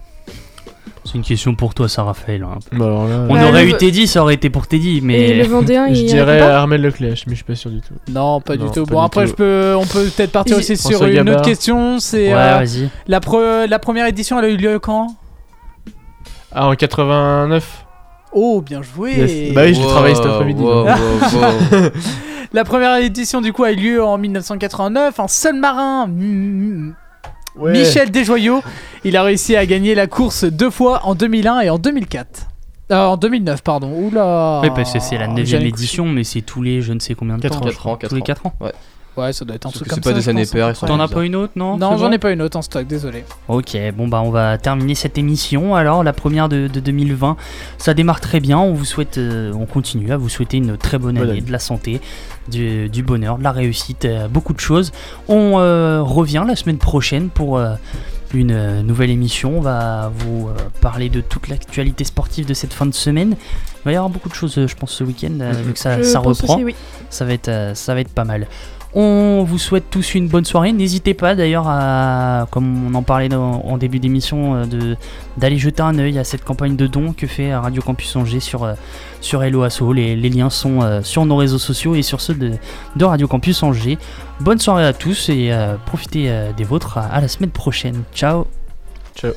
C'est une question pour toi, ça, Raphaël. hein. Bah, alors là, On Bah, aurait le- eu Teddy, ça aurait été pour Teddy, Et mais. le Vendéen, je il dirais Armel Leclerc, mais je suis pas sûr du tout. Non, pas Non, du tout. pas Bon, du après, tout. je peux, on peut peut-être partir Il- aussi sur une Gabard. autre question. C'est Ouais, euh, vas-y. la, pre- la première édition, elle a eu lieu quand? Ah, en 89 Oh, bien joué Yes. Bah oui, je l'ai travaillé cet après-midi. Wow, wow, wow. La première édition du coup a eu lieu en 1989. Un seul marin, mm, Ouais. Michel Desjoyaux, il a réussi à gagner la course deux fois en 2001 et en 2004. Euh, en 2009, pardon. Oula. Oui, parce que c'est la 9 J'avais- édition, mais c'est tous les je ne sais combien de Quatre temps. ans. je crois. Quatre ans, Tous les quatre 4 ans. Ouais. Ouais, ça doit être un Sauf truc que comme c'est ça. pas des je années pense, paires, à peu ils sont près. T'en as pas une autre, non Non, j'en bon ai pas une autre en stock, désolé. Ok, bon bah on va terminer cette émission. Alors la première de, de 2020, ça démarre très bien. On vous souhaite, euh, on continue à vous souhaiter une très bonne, Bonne année, année. de la santé, du, du bonheur, de la réussite, euh, beaucoup de choses. On euh, revient la semaine prochaine pour euh, une euh, nouvelle émission. On va vous euh, parler de toute l'actualité sportive de cette fin de semaine. Il va y avoir beaucoup de choses, euh, je pense, ce week-end, euh, vu que ça, Je ça pense reprend. aussi, oui. Ça va être, euh, ça va être pas mal. On vous souhaite tous une bonne soirée. N'hésitez pas d'ailleurs à, comme on en parlait en début d'émission, euh, d'aller jeter un œil à cette campagne de dons que fait Radio Campus Angers sur euh, sur Hello Asso. Les, liens sont euh, sur nos réseaux sociaux et sur ceux de, Radio Campus Angers. Bonne soirée à tous et euh, profitez euh, des vôtres. À la semaine prochaine. Ciao. Ciao.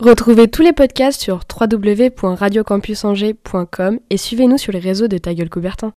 Retrouvez tous les podcasts sur www.radiocampusangers.com et suivez-nous sur les réseaux de Ta Gueule Coubertin.